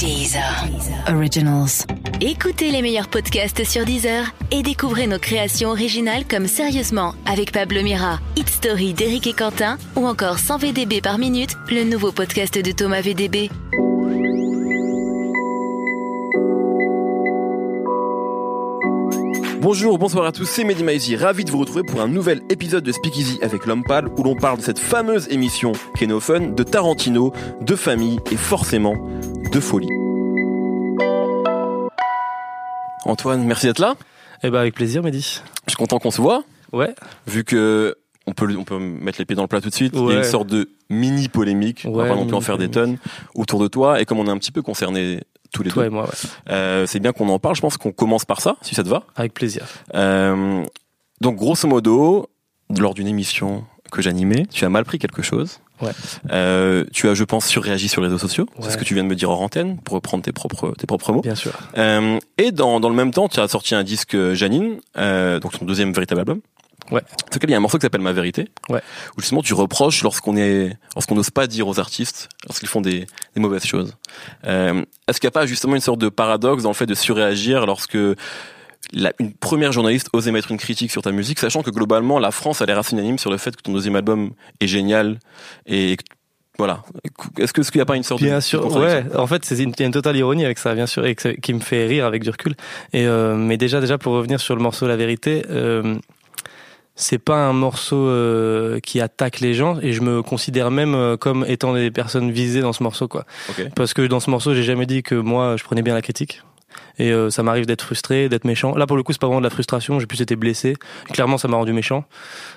Deezer. Originals. Écoutez les meilleurs podcasts sur Deezer et découvrez nos créations originales comme Sérieusement avec Pablo Mira, Hit Story d'Éric et Quentin ou encore 100 VDB par minute, le nouveau podcast de Thomas VDB. Bonjour, bonsoir à tous, c'est Mehdi ravi de vous retrouver pour un nouvel épisode de Speakeasy avec l'homme pâle où l'on parle de cette fameuse émission Fun, de Tarantino, de famille et forcément de folie. Antoine, merci d'être là. Eh ben avec plaisir Mehdi. Je suis content qu'on se voit. Ouais. Vu que on peut, on peut mettre les pieds dans le plat tout de suite. Il y a Ouais. une sorte de mini polémique, on va Ouais, pas non plus en faire des tonnes, autour de toi. Et comme on est un petit peu concernés tous les Toi deux, et moi, ouais. euh, c'est bien qu'on en parle. Je pense qu'on commence par ça, si ça te va. Avec plaisir. Euh, donc grosso modo, lors d'une émission que j'animais, tu as mal pris quelque chose. Ouais. Euh, tu as, je pense, surréagi sur les réseaux sociaux. C'est ce que tu viens de me dire hors antenne pour reprendre tes propres tes propres mots. Bien sûr. Euh, et dans, dans le même temps, tu as sorti un disque euh, Janine, euh, donc ton deuxième véritable album. Ouais. Sur lequel il y a un morceau qui s'appelle Ma vérité. Ouais. Où justement tu reproches lorsqu'on est, lorsqu'on n'ose pas dire aux artistes, lorsqu'ils font des, des mauvaises choses. Euh, est-ce qu'il n'y a pas justement une sorte de paradoxe dans le fait de surréagir lorsque la, une première journaliste ose émettre une critique sur ta musique, sachant que globalement la France a l'air assez unanime sur le fait que ton deuxième album est génial et voilà. Est-ce qu'il n'y a pas une sorte de Bien de sûr. Ouais. En fait, c'est une, il y a une totale ironie avec ça, bien sûr, et que qui me fait rire avec du recul. Et euh, mais déjà, déjà pour revenir sur le morceau La vérité. Euh, c'est pas un morceau euh, qui attaque les gens et je me considère même comme étant des personnes visées dans ce morceau quoi. Parce que dans ce morceau, j'ai jamais dit que moi je prenais bien la critique. Et euh, ça m'arrive d'être frustré, d'être méchant. Là, pour le coup, c'est pas vraiment de la frustration. J'ai plus été blessé. Clairement, ça m'a rendu méchant.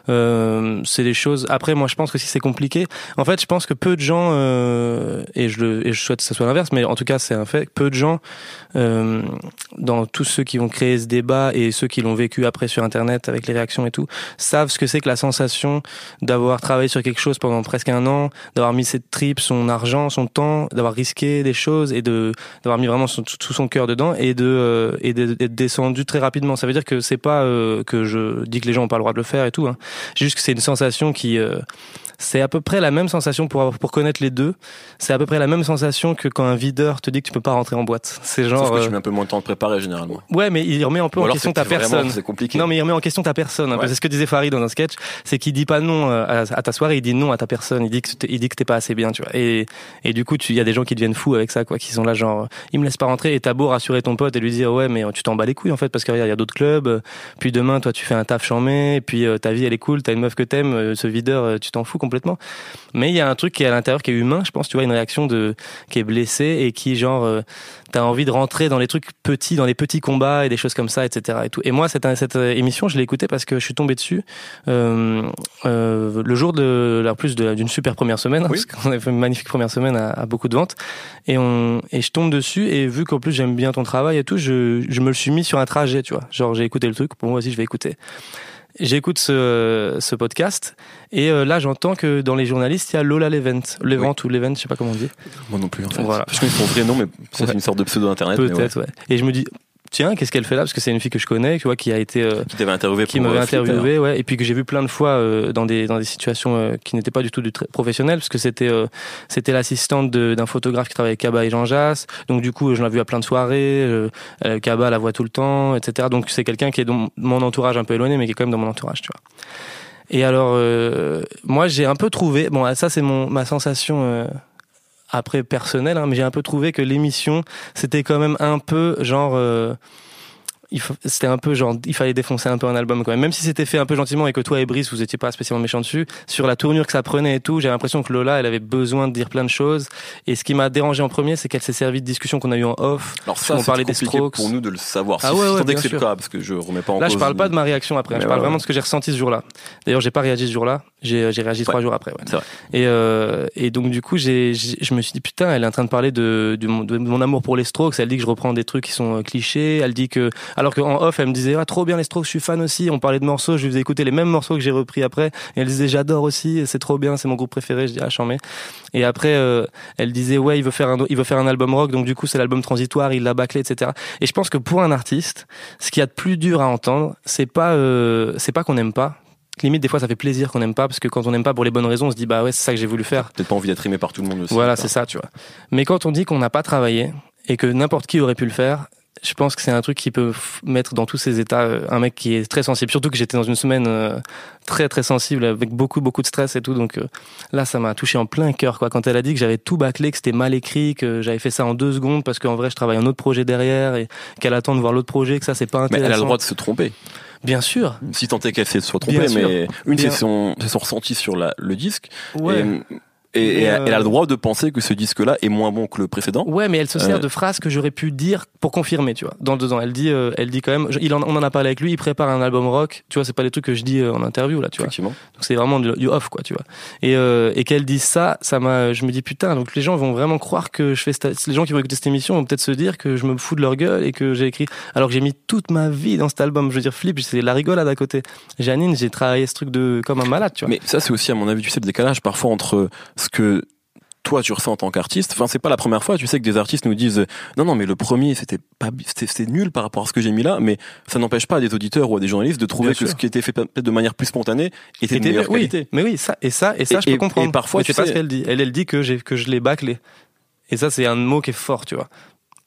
Euh, c'est des choses. Après, moi, je pense que si c'est compliqué, en fait, je pense que peu de gens, euh, et je le, et je souhaite que ça soit l'inverse, mais en tout cas, c'est un fait. Peu de gens, euh, dans tous ceux qui vont créer ce débat et ceux qui l'ont vécu après sur Internet avec les réactions et tout, savent ce que c'est que la sensation d'avoir travaillé sur quelque chose pendant presque un an, d'avoir mis ses tripes, son argent, son temps, d'avoir risqué des choses et de d'avoir mis vraiment son- tout son cœur dedans et euh, et de- d'être descendu très rapidement. Ça veut dire que c'est pas euh, que je dis que les gens ont pas le droit de le faire et tout. Hein. Juste que c'est une sensation qui euh, c'est à peu près la même sensation pour avoir, pour connaître les deux. C'est à peu près la même sensation que quand un videur te dit que tu peux pas rentrer en boîte. C'est genre Sauf que euh, tu mets un peu moins de temps de préparer généralement. ouais, mais il remet un peu Ou en question ta personne. C'est compliqué. Non, mais il remet en question ta personne. Ouais. C'est ce que disait Farid dans un sketch, c'est qu'il dit pas non euh, à, à ta soirée, il dit non à ta personne. Il dit que il dit que t'es pas assez bien, tu vois. Et et du coup, il y a des gens qui deviennent fous avec ça, quoi, qui sont là genre, il me laisse pas rentrer. Et t'as beau rassurer ton pote et lui dire ouais, mais tu t'en bats les couilles en fait, parce que regarde, il y a d'autres clubs. Puis demain, toi, tu fais un taf chambé, puis euh, ta vie elle est cool, t'as une meuf que t'aimes, euh, ce videur, euh, tu t'en fous complètement. Mais il y a un truc qui est à l'intérieur qui est humain, je pense, tu vois, une réaction de qui est blessée et qui genre euh, t'as envie de rentrer dans les trucs petits, dans les petits combats et des choses comme ça, etc. Et, tout. et moi, cette, cette euh, émission, je l'ai écoutée parce que je suis tombé dessus euh, euh, le jour de, la plus d'une super première semaine, Oui. parce qu'on a fait une magnifique première semaine à, à beaucoup de ventes. Et, on, et je tombe dessus et vu qu'en plus j'aime bien ton travail et tout, je, je me le suis mis sur un trajet, tu vois. Genre j'ai écouté le truc, pour moi aussi je vais écouter. J'écoute ce, ce podcast et euh, là j'entends que dans les journalistes il y a Lola Levent, Levent ou Levent, je sais pas comment on dit. Moi non plus en fait. Voilà. Je connais son vrai nom, mais c'est Ouais. une sorte de pseudo internet. mais ouais. Peut-être, ouais. Et je me dis, tiens, qu'est-ce qu'elle fait là? Parce que c'est une fille que je connais, tu vois, qui a été, euh, Qui t'avait interviewé qui m'avait euh, interviewé, ouais, et puis que j'ai vu plein de fois euh, dans des dans des situations euh, qui n'étaient pas du tout du très professionnelles, parce que c'était euh, c'était l'assistante d'un photographe qui travaillait avec Kaba et Jean Jass. Donc du coup, je l'ai vu à plein de soirées. Kaba la voit tout le temps, etc. Donc c'est quelqu'un qui est dans mon entourage un peu éloigné, mais qui est quand même dans mon entourage, tu vois. Et alors, euh, moi, j'ai un peu trouvé. Bon, ça, c'est mon ma sensation. euh, après personnelle, hein, mais j'ai un peu trouvé que l'émission c'était quand même un peu genre euh, c'était un peu genre il fallait défoncer un peu un album quand même même si c'était fait un peu gentiment et que toi et Brice vous étiez pas spécialement méchants dessus sur la tournure que ça prenait et tout j'ai l'impression que Lola elle avait besoin de dire plein de choses et ce qui m'a dérangé en premier c'est qu'elle s'est servie de discussions qu'on a eu en off Alors ça, c'est parlait des Strokes. pour nous de le savoir. Ah si, ouais, ouais, bien sûr. cas, parce que je remets pas en là cause. je parle pas de ma réaction après. Mais je parle vraiment de ce que j'ai ressenti ce jour-là d'ailleurs j'ai pas réagi ce jour-là j'ai j'ai réagi trois jours après ouais. C'est vrai. Et, euh, et donc du coup, j'ai, j'ai- je me suis dit putain, elle est en train de parler de, de, mon, de mon amour pour les Strokes. Elle dit que je reprends des trucs qui sont euh, clichés. Elle dit que, alors qu'en off, elle me disait ah trop bien les Strokes, je suis fan aussi. On parlait de morceaux, je lui faisais écouter les mêmes morceaux que j'ai repris après. Et elle disait j'adore aussi, c'est trop bien, c'est mon groupe préféré. Je dis ah j'en mets. Et après, euh, elle disait ouais, il veut faire un, il veut faire un album rock, donc du coup c'est l'album transitoire, il l'a bâclé, etc. Et je pense que pour un artiste, ce qu'il y a de plus dur à entendre, c'est pas, euh, c'est pas qu'on n'aime pas. limite des fois ça fait plaisir qu'on n'aime pas parce que quand on n'aime pas pour les bonnes raisons on se dit bah ouais c'est ça que j'ai voulu faire Peut-être pas envie d'être aimé par tout le monde aussi. voilà c'est ça tu vois mais quand on dit qu'on n'a pas travaillé et que n'importe qui aurait pu le faire je pense que c'est un truc qui peut mettre dans tous ces états euh, un mec qui est très sensible. Surtout que j'étais dans une semaine euh, très très sensible avec beaucoup beaucoup de stress et tout. Donc euh, là, ça m'a touché en plein cœur quoi. Quand elle a dit que j'avais tout bâclé, que c'était mal écrit, que j'avais fait ça en deux secondes parce qu'en vrai je travaille un autre projet derrière et qu'elle attend de voir l'autre projet, que ça c'est pas intéressant. Mais elle a le droit de se tromper. Bien sûr. Si tant est qu'elle se tromper, mais une c'est son, son ressenti sur la, le disque. Ouais. Et, elle a le droit de penser que ce disque-là est moins bon que le précédent. Ouais, mais elle se sert euh. de phrases que j'aurais pu dire pour confirmer, tu vois. Dans deux ans, elle dit, euh, elle dit quand même. Il on en a parlé avec lui. Il prépare un album rock. Tu vois, c'est pas des trucs que je dis euh, en interview là, tu vois. Effectivement. Donc c'est vraiment du, off, quoi, tu vois. Et, et qu'elle dise ça, ça m'a. Je me dis putain. Donc les gens vont vraiment croire que je fais. Les gens qui vont écouter cette émission vont peut-être se dire que je me fous de leur gueule et que j'ai écrit. Alors que j'ai mis toute ma vie dans cet album. Je veux dire, flip, c'est la rigolade à côté. Janine, j'ai travaillé ce truc de comme un malade, tu vois. Mais ça, c'est aussi à mon avis, tu sais, le décalage parfois entre ce que toi tu ressens en tant qu'artiste. Enfin, c'est pas la première fois. Tu sais que des artistes nous disent non, non, mais le premier c'était pas, c'était nul par rapport à ce que j'ai mis là. Mais ça n'empêche pas à des auditeurs ou à des journalistes de trouver que ce qui était fait peut-être de manière plus spontanée était de meilleure oui, qualité. Mais oui, ça et ça et ça, je peux comprendre. Et parfois, c'est pas ce qu'elle dit. Elle, elle dit que j'ai que je l'ai bâclé. Et ça, c'est un mot qui est fort, tu vois.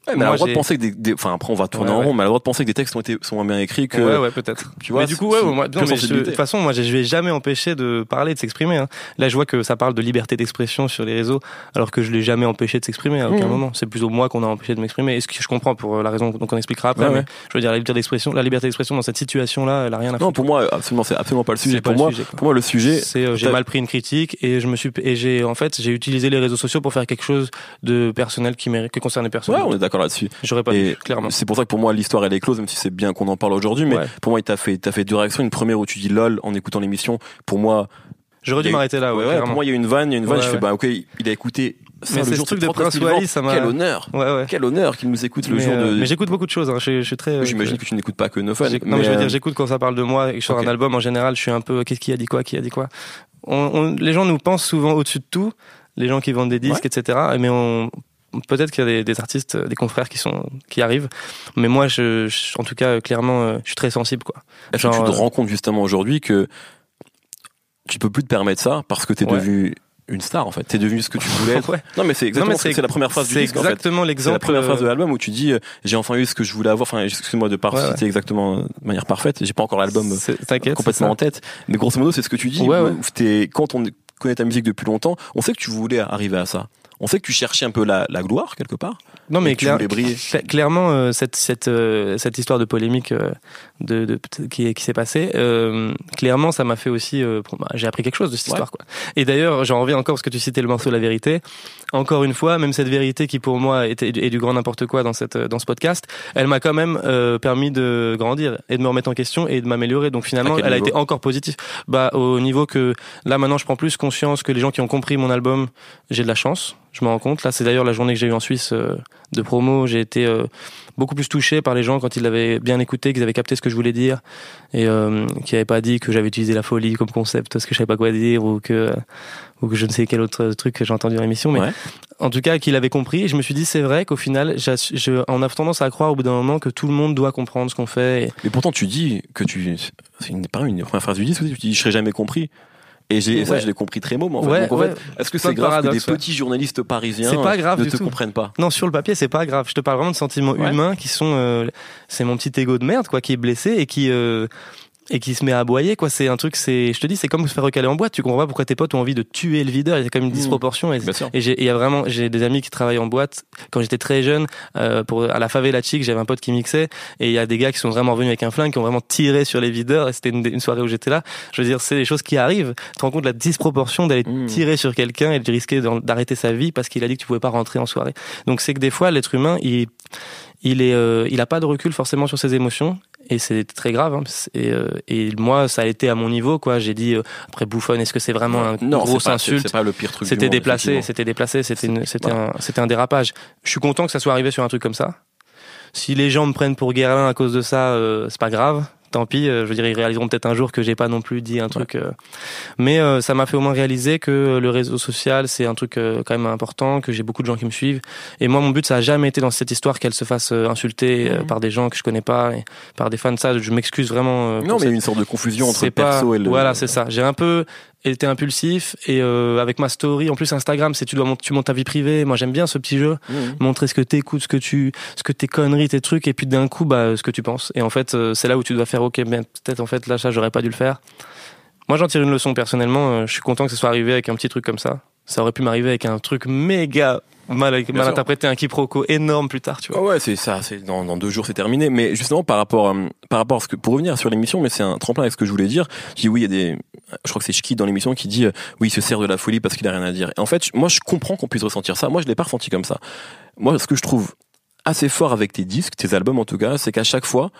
Ouais, mais elle a le droit de penser que des, enfin après on va tourner en rond, mais elle a le droit de penser que des textes ont été sont bien écrits que. Ouais, ouais, peut-être. Tu vois. Mais du coup, ouais, moi, non, mais de toute façon, moi, je vais jamais empêcher de parler, de s'exprimer. Hein. Là, je vois que ça parle de liberté d'expression sur les réseaux, alors que je l'ai jamais empêché de s'exprimer à aucun mmh. moment. C'est plutôt moi qu'on a empêché de m'exprimer. Et ce que je comprends pour la raison dont on expliquera après. mais je veux dire, la liberté d'expression, la liberté d'expression dans cette situation-là, elle a rien à. Non, pour moi, absolument, c'est absolument pas le sujet. Pour moi, pour moi, le sujet, c'est euh, j'ai mal pris une critique et je me suis et j'ai en fait j'ai utilisé les réseaux sociaux pour faire quelque chose de personnel qui qui concerne les personnes. Ouais, on est d'accord là-dessus. J'aurais pas c'est pour ça que pour moi l'histoire elle est close, même si c'est bien qu'on en parle aujourd'hui. Mais pour moi, il t'a fait, t'as fait deux réactions. Une première où tu dis lol en écoutant l'émission. Pour moi, j'aurais dû m'arrêter là. Ouais, pour moi, il y a une vanne, il y a une vanne. je fais bah ok, il a écouté. mais le jour truc de Prince Wally, ça m'a. Quel honneur. Quel honneur qu'il nous écoute le jour de. Mais j'écoute beaucoup de choses. Hein. Je, suis très. J'imagine que tu n'écoutes pas que No Fun. Non, mais je veux dire, j'écoute quand ça parle de moi et que je sors un album. En général, je suis un peu. Qu'est-ce qui a dit quoi Qui a dit quoi Les gens nous pensent souvent au-dessus de tout les gens qui vendent des disques, etc. Mais on, peut-être qu'il y a des, artistes, des confrères qui sont qui arrivent, mais moi, je, en tout cas, clairement, euh, je suis très sensible, quoi. Est-ce que tu te euh, rends compte justement aujourd'hui que tu peux plus te permettre ça parce que tu es devenu une star en fait? T'es devenu ce que tu voulais être? Non mais c'est exactement c'est la première phrase du disque. C'est exactement l'exemple. la première phrase de l'album où tu dis euh, j'ai enfin eu ce que je voulais avoir. Enfin excuse-moi de pas citer exactement de manière parfaite. J'ai pas encore l'album complètement en tête. Mais grosso modo c'est ce que tu dis. Ouais, quand on connaît ta musique depuis longtemps, on sait que tu voulais arriver à ça on sait que tu cherchais un peu la, gloire quelque part. Non mais clairement euh, cette cette euh, cette histoire de polémique euh, de, qui qui s'est passée, clairement ça m'a fait aussi bah, j'ai appris quelque chose de cette histoire quoi. Et d'ailleurs j'en reviens encore parce que tu citais le morceau La vérité. Encore une fois, même cette vérité qui pour moi était est du grand n'importe quoi dans cette dans ce podcast, elle m'a quand même permis de grandir et de me remettre en question et de m'améliorer. Donc finalement elle a été encore positive. Bah au niveau que là maintenant je prends plus conscience que les gens qui ont compris mon album, j'ai de la chance je me rends compte. Là, c'est d'ailleurs la journée que j'ai eue en Suisse euh, de promo. J'ai été euh, beaucoup plus touché par les gens quand ils l'avaient bien écouté, qu'ils avaient capté ce que je voulais dire et euh, qui n'avaient pas dit que j'avais utilisé la folie comme concept parce que je savais pas quoi dire ou que ou que je ne sais quel autre truc que j'ai entendu dans l'émission. Mais en tout cas, qu'il avait compris. Et je me suis dit, c'est vrai qu'au final, je, on a tendance à croire au bout d'un moment que tout le monde doit comprendre ce qu'on fait. Et... Mais pourtant, tu dis que tu, c'est une, une première phrase du disque, tu dis, je serai jamais compris. Et, j'ai, ça, je l'ai compris très mot, en fait. est-ce que c'est grave que des petits journalistes parisiens pas grave ne te comprennent pas Non, sur le papier, c'est pas grave. Je te parle vraiment de sentiments humains qui sont. Euh, c'est mon petit ego de merde, quoi, qui est blessé et qui. Euh, et qui se met à aboyer quoi. C'est un truc c'est je te dis c'est comme se faire recaler en boîte. Tu comprends pas pourquoi tes potes ont envie de tuer le videur. Il y a quand même une mmh. disproportion et, et il y a vraiment j'ai des amis qui travaillent en boîte quand j'étais très jeune euh, pour à la favela chic j'avais un pote qui mixait et il y a des gars qui sont vraiment venus avec un flingue qui ont vraiment tiré sur les videurs et c'était une, soirée où j'étais là. Je veux dire c'est des choses qui arrivent. Tu te rends compte de la disproportion d'aller mmh. tirer sur quelqu'un et de risquer d'arrêter sa vie parce qu'il a dit que tu pouvais pas rentrer en soirée. Donc c'est que des fois l'être humain il il est, euh, il a pas de recul forcément sur ses émotions et c'est très grave. Hein. Et, euh, et, moi, ça a été à mon niveau, quoi. J'ai dit euh, après bouffonne, est-ce que c'est vraiment un non, gros insulte C'est pas le pire truc. C'était déplacé, c'était déplacé, c'était c'était un, c'était un dérapage. Je suis content que ça soit arrivé sur un truc comme ça. Si les gens me prennent pour Guerlain à cause de ça, euh, c'est pas grave tant pis. Euh, je veux dire, ils réaliseront peut-être un jour que j'ai pas non plus dit un truc. Euh, mais euh, ça m'a fait au moins réaliser que le réseau social, c'est un truc quand même important, que j'ai beaucoup de gens qui me suivent. Et moi, mon but, ça a jamais été dans cette histoire qu'elle se fasse insulter mhm. par des gens que je connais pas, et par des fans. Ça, je m'excuse vraiment. non, mais il y a une sorte de confusion entre perso et le. Voilà, c'est ça. J'ai un peu et t'es impulsif et euh, avec ma story en plus Instagram c'est tu dois monter, tu montes ta vie privée moi j'aime bien ce petit jeu Mmh. montrer ce que t'écoutes ce que tu ce que tes conneries tes trucs et puis d'un coup bah ce que tu penses et en fait euh, c'est là où tu dois faire ok ben peut-être en fait là ça j'aurais pas dû le faire moi j'en tire une leçon personnellement euh, je suis content que ce soit arrivé avec un petit truc comme ça ça aurait pu m'arriver avec un truc méga mal, mal sûr. interprété un quiproquo énorme plus tard tu vois Ouais, ouais, c'est ça, c'est dans, dans deux jours c'est terminé. Mais justement par rapport euh, par rapport à ce que pour revenir sur l'émission, mais c'est un tremplin avec ce que je voulais dire. Je dis oui, il y a des, je crois que c'est Chiki dans l'émission qui dit euh, oui, il se sert de la folie parce qu'il a rien à dire. Et en fait, moi je comprends qu'on puisse ressentir ça. Moi je l'ai pas ressenti comme ça. Moi, ce que je trouve assez fort avec tes disques, tes albums en tout cas, c'est qu'à chaque fois,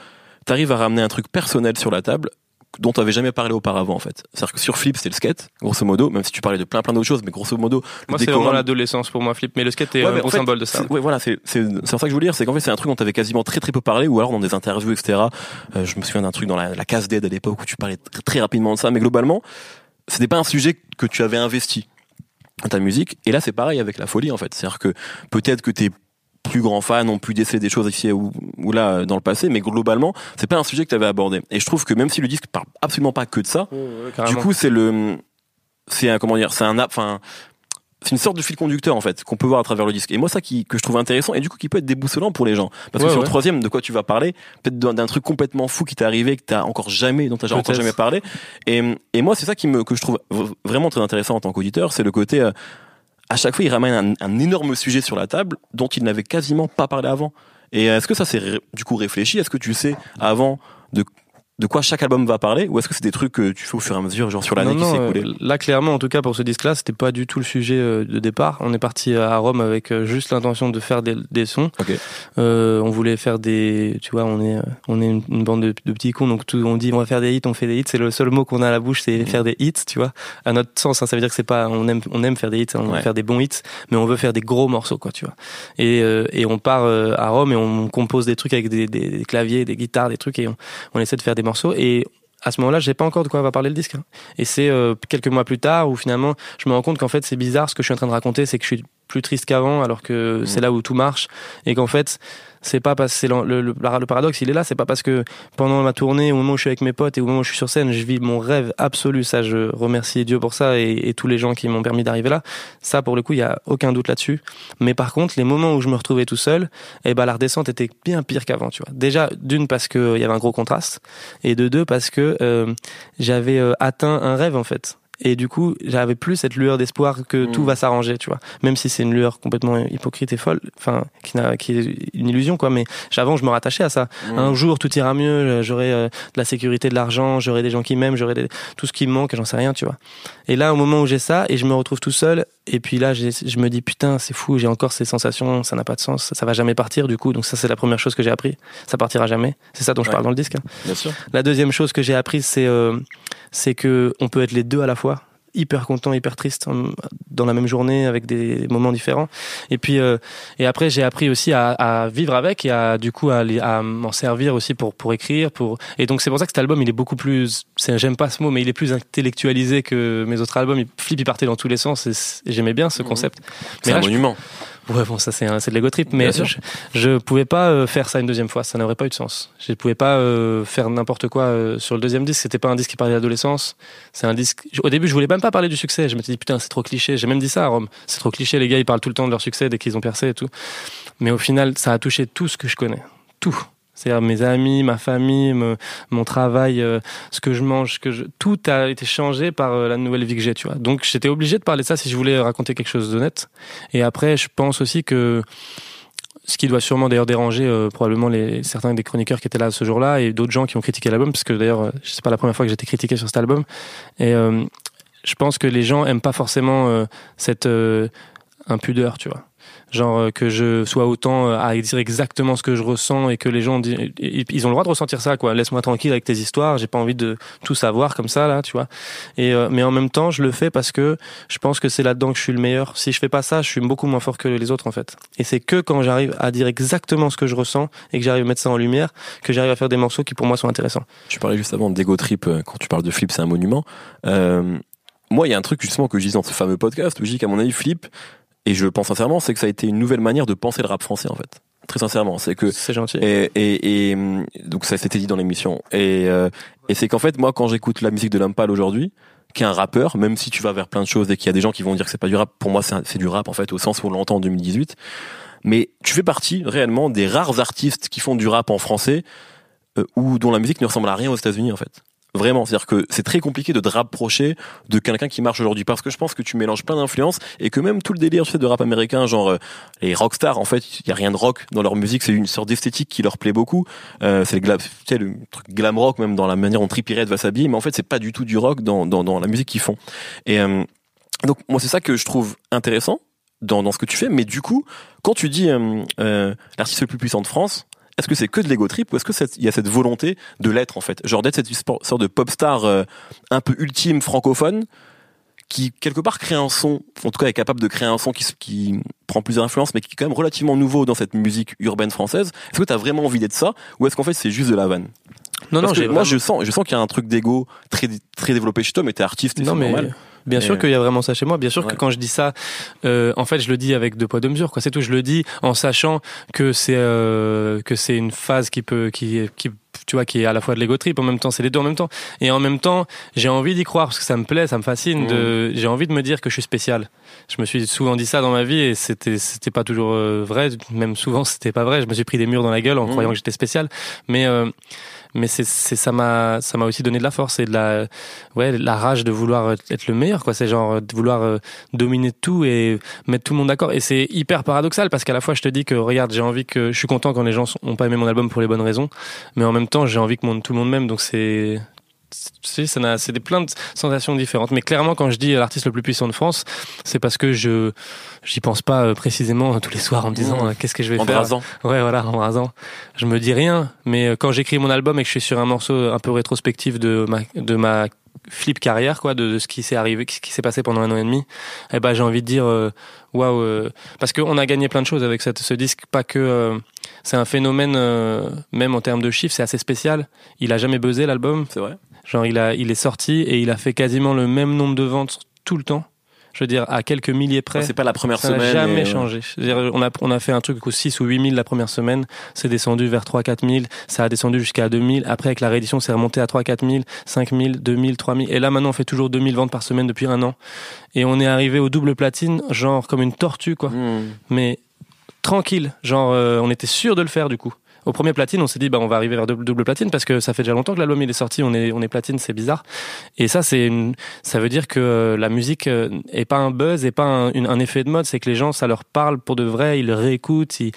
t'arrives à ramener un truc personnel sur la table dont tu avais jamais parlé auparavant en fait. C'est-à-dire que sur Flip c'était le skate, grosso modo, même si tu parlais de plein plein d'autres choses, mais grosso modo, moi c'est vraiment l'adolescence pour moi Flip mais le skate est Ouais, un fait, symbole de ça Ouais, voilà, c'est ça que je voulais dire, c'est qu'en fait c'est un truc dont t'avais quasiment très très peu parlé, ou alors dans des interviews, etc. Euh, je me souviens d'un truc dans la, la case d'aide à l'époque où tu parlais tr- très rapidement de ça, mais globalement, c'était pas un sujet que tu avais investi dans ta musique. Et là, c'est pareil avec la folie en fait, c'est-à-dire que peut-être que tes plus grands fans ont pu déceler des choses ici ou, ou là euh, dans le passé, mais globalement, c'est pas un sujet que tu avais abordé. Et je trouve que même si le disque parle absolument pas que de ça, du coup, c'est le, c'est un, comment dire, c'est un, enfin, c'est une sorte de fil conducteur en fait qu'on peut voir à travers le disque. Et moi, ça qui que je trouve intéressant et du coup qui peut être déboussolant pour les gens. Parce que sur ouais. le troisième, de quoi tu vas parler, peut-être d'un truc complètement fou qui t'est arrivé, que t'as encore jamais, dont t'as encore jamais parlé. Et, et moi, c'est ça qui me que je trouve vraiment très intéressant en tant qu'auditeur, c'est le côté. euh, à chaque fois, il ramène un, un énorme sujet sur la table dont il n'avait quasiment pas parlé avant. Et est-ce que ça c'est ré- du coup réfléchi? Est-ce que tu sais avant de de quoi chaque album va parler ou est-ce que c'est des trucs que tu fais au fur et à mesure, genre sur l'année qui s'est écoulée euh, Là, clairement, en tout cas, pour ce disque-là, c'était pas du tout le sujet euh, de départ. On est parti à Rome avec euh, juste l'intention de faire des, des sons. Ok. Euh, on voulait faire des, tu vois, on est, euh, on est une, une bande de, de petits cons, donc tout, on dit on va faire des hits, on fait des hits. C'est le seul mot qu'on a à la bouche, c'est Mhm. faire des hits, tu vois. À notre sens, hein, ça veut dire que c'est pas, on aime, on aime faire des hits, hein, on Ouais. veut faire des bons hits, mais on veut faire des gros morceaux, quoi, tu vois. Et, euh, et on part euh, à Rome et on compose des trucs avec des, des, des claviers, des guitares, des trucs, et on, on essaie de faire des morceaux. Et à ce moment-là, je sais pas encore de quoi va parler le disque. hein. Et c'est euh, quelques mois plus tard où finalement, je me rends compte qu'en fait, c'est bizarre. Ce que je suis en train de raconter, c'est que je suis plus triste qu'avant, alors que Mhm. c'est là où tout marche, et qu'en fait, c'est pas parce c'est le, le, le- paradoxe, il est là. C'est pas parce que pendant ma tournée, au moment où je suis avec mes potes et au moment où je suis sur scène, je vis mon rêve absolu. Ça, je remercie Dieu pour ça et, et tous les gens qui m'ont permis d'arriver là. Ça, pour le coup, il y a aucun doute là-dessus. Mais par contre, les moments où je me retrouvais tout seul, eh ben la redescente était bien pire qu'avant, tu vois. Déjà, d'une parce que euh, il y avait un gros contraste, et de deux parce que euh, j'avais euh, atteint un rêve en fait. Et du coup, j'avais plus cette lueur d'espoir que Mm. tout va s'arranger, tu vois. Même si c'est une lueur complètement hypocrite et folle, enfin, qui, est une illusion, quoi. Mais avant, je me rattachais à ça. Mmh. Un jour, tout ira mieux, j'aurai euh, de la sécurité, de l'argent, j'aurai des gens qui m'aiment, j'aurai des- tout ce qui me manque, j'en sais rien, tu vois. Et là, au moment où j'ai ça, et je me retrouve tout seul, et puis là, je me dis, putain, c'est fou, j'ai encore ces sensations, ça n'a pas de sens, ça, ça va jamais partir, du coup. Donc ça, c'est la première chose que j'ai appris. Ça partira jamais. C'est ça dont je parle dans le disque. hein. Bien sûr. La deuxième chose que j'ai apprise, c'est euh, c'est que on peut être les deux à la fois hyper content, hyper triste en- dans la même journée avec des moments différents. Et puis euh, et après j'ai appris aussi à, à vivre avec et à du coup à, à m'en servir aussi pour pour écrire pour et donc c'est pour ça que cet album il est beaucoup plus j'aime pas ce mot mais il est plus intellectualisé que mes autres albums. Il flip il partait dans tous les sens et, j'aimais bien ce Mhm. concept. C'est là, un je- monument. Ouais, bon, ça c'est un- c'est de l'ego trip, mais je, je pouvais pas euh, faire ça une deuxième fois, ça n'aurait pas eu de sens. Je pouvais pas euh, faire n'importe quoi euh, sur le deuxième disque. C'était pas un disque qui parlait d'adolescence. C'est un disque. Au début, je voulais même pas parler du succès. Je m'étais dit putain, c'est trop cliché. J'ai même dit ça à Rome. C'est trop cliché. Les gars, ils parlent tout le temps de leur succès dès qu'ils ont percé et tout. Mais au final, ça a touché tout ce que je connais, tout. C'est-à-dire mes amis, ma famille, mon travail, euh, ce que je mange, que tout a été changé par euh, la nouvelle vie que j'ai, tu vois. Donc j'étais obligé de parler de ça si je voulais raconter quelque chose d'honnête. Et après, je pense aussi que ce qui doit sûrement d'ailleurs déranger euh, probablement les certains des chroniqueurs qui étaient là ce jour-là et d'autres gens qui ont critiqué l'album, parce que d'ailleurs, c'est pas la première fois que été critiqué sur cet album. Et je pense que les gens aiment pas forcément cette impudeur, tu vois. Genre euh, que je sois autant euh, à dire exactement ce que je ressens et que les gens ils ont le droit de ressentir ça quoi. Laisse-moi tranquille avec tes histoires, j'ai pas envie de tout savoir comme ça là, tu vois. Et euh, mais en même temps, je le fais parce que je pense que c'est là-dedans que je suis le meilleur. Si je fais pas ça, je suis beaucoup moins fort que les autres en fait. Et c'est que quand j'arrive à dire exactement ce que je ressens et que j'arrive à mettre ça en lumière, que j'arrive à faire des morceaux qui pour moi sont intéressants. Tu parlais juste avant d'Ego Trip, euh, quand tu parles de Flip, c'est un monument. Euh, moi, il y a un truc justement que je dis dans ce fameux podcast où je dis qu'à mon avis, Flip, et je pense sincèrement, c'est que ça a été une nouvelle manière de penser le rap français en fait. Très sincèrement, c'est que C'est gentil. et, et, et, donc ça s'était dit dans l'émission et euh, et c'est qu'en fait moi quand j'écoute la musique de Lampal aujourd'hui qu'est un rappeur, même si tu vas vers plein de choses et qu'il y a des gens qui vont dire que c'est pas du rap. Pour moi, c'est du rap en fait, au sens où on l'entend en 2018. Mais tu fais partie réellement des rares artistes qui font du rap en français euh, ou dont la musique ne ressemble à rien aux États-Unis en fait. Vraiment, c'est-à-dire que c'est très compliqué de te rapprocher de quelqu'un qui marche aujourd'hui parce que je pense que tu mélanges plein d'influences et que même tout le délire tu sais, de rap américain, genre euh, les rockstars, en fait, il y a rien de rock dans leur musique, c'est une sorte d'esthétique qui leur plaît beaucoup. Euh, c'est le, glam, rock même dans la manière dont Trippie Redd va s'habiller, mais en fait c'est pas du tout du rock dans, la musique qu'ils font. Et euh, donc moi c'est ça que je trouve intéressant dans, dans ce que tu fais, mais du coup quand tu dis euh, l'artiste le plus puissant de France, est-ce que c'est que de l'ego trip ou est-ce que c'est- il y a cette volonté de l'être en fait? Genre d'être cette sorte de pop star euh, un peu ultime francophone qui quelque part crée un son en tout cas est capable de créer un son qui, qui prend plusieurs influences mais qui est quand même relativement nouveau dans cette musique urbaine française. Est-ce que tu as vraiment envie d'être ça ou est-ce qu'en fait c'est juste de la vanne? Non, non, Parce que j'ai moi vraiment- je sens je sens qu'il y a un truc d'ego très très développé chez toi mais t'es artiste et Non, c'est mais normal bien Mais, sûr qu'il y a vraiment ça chez moi. Bien sûr Ouais. que quand je dis ça, euh, en fait, je le dis avec deux poids deux mesures. Quoi, c'est tout. Je le dis en sachant que c'est euh, que c'est une phase qui peut qui qui tu vois qui est à la fois de l'ego trip en même temps c'est les deux en même temps et en même temps j'ai envie d'y croire parce que ça me plaît ça me fascine de j'ai envie de me dire que je suis spécial je me suis souvent dit ça dans ma vie et c'était c'était pas toujours euh, vrai même souvent c'était pas vrai je me suis pris des murs dans la gueule en Mhm. croyant que j'étais spécial mais euh, mais c'est ça m'a ça m'a aussi donné de la force et de la ouais la rage de vouloir être le meilleur quoi. C'est genre de vouloir euh, dominer tout et mettre tout le monde d'accord. Et c'est hyper paradoxal parce qu'à la fois je te dis que regarde j'ai envie que je suis content quand les gens sont- ont pas aimé mon album pour les bonnes raisons mais en même temps j'ai envie que tout le monde m'aime. Donc c'est c'est ça n'a- c'est des plein de sensations différentes mais clairement quand je dis l'artiste le plus puissant de France c'est parce que je j'y pense pas euh, précisément tous les soirs en me disant Mmh. euh, qu'est-ce que je vais en faire brasant Ouais, voilà, en rasant. Je me dis rien, mais euh, quand j'écris mon album et que je suis sur un morceau un peu rétrospectif de ma, de ma flip carrière, quoi, de, de ce qui s'est arrivé, ce qui s'est passé pendant un an et demi, eh ben, j'ai envie de dire, euh, waouh, euh, parce qu'on a gagné plein de choses avec cette, ce disque, pas que, euh, c'est un phénomène, euh, même en termes de chiffres, c'est assez spécial. Il a jamais buzzé l'album. c'est vrai Genre, il a, il est sorti et il a fait quasiment le même nombre de ventes tout le temps. Je veux dire, à quelques milliers près. c'est pas la première Ça n'a semaine jamais et- changé. Je veux dire, on, a, on a fait un truc aux 6 ou 8 000 la première semaine, c'est descendu vers 3 4 000, ça a descendu jusqu'à 2 000. Après, avec la réédition, c'est remonté à 3 4 000, 5 000, 2 000, 3 000. Et là, maintenant, on fait toujours 2 000 ventes par semaine depuis un an. Et on est arrivé au double platine, genre comme une tortue, quoi. Hmm. Mais tranquille, genre, euh, on était sûr de le faire, du coup. Au premier platine, on s'est dit, bah, on va arriver vers double, double platine parce que ça fait déjà longtemps que l'album il est sorti, on est, on est platine, c'est bizarre. Et ça, c'est une, ça veut dire que euh, la musique euh, est pas un buzz, est pas un, un effet de mode, c'est que les gens, ça leur parle pour de vrai, ils réécoutent, ils,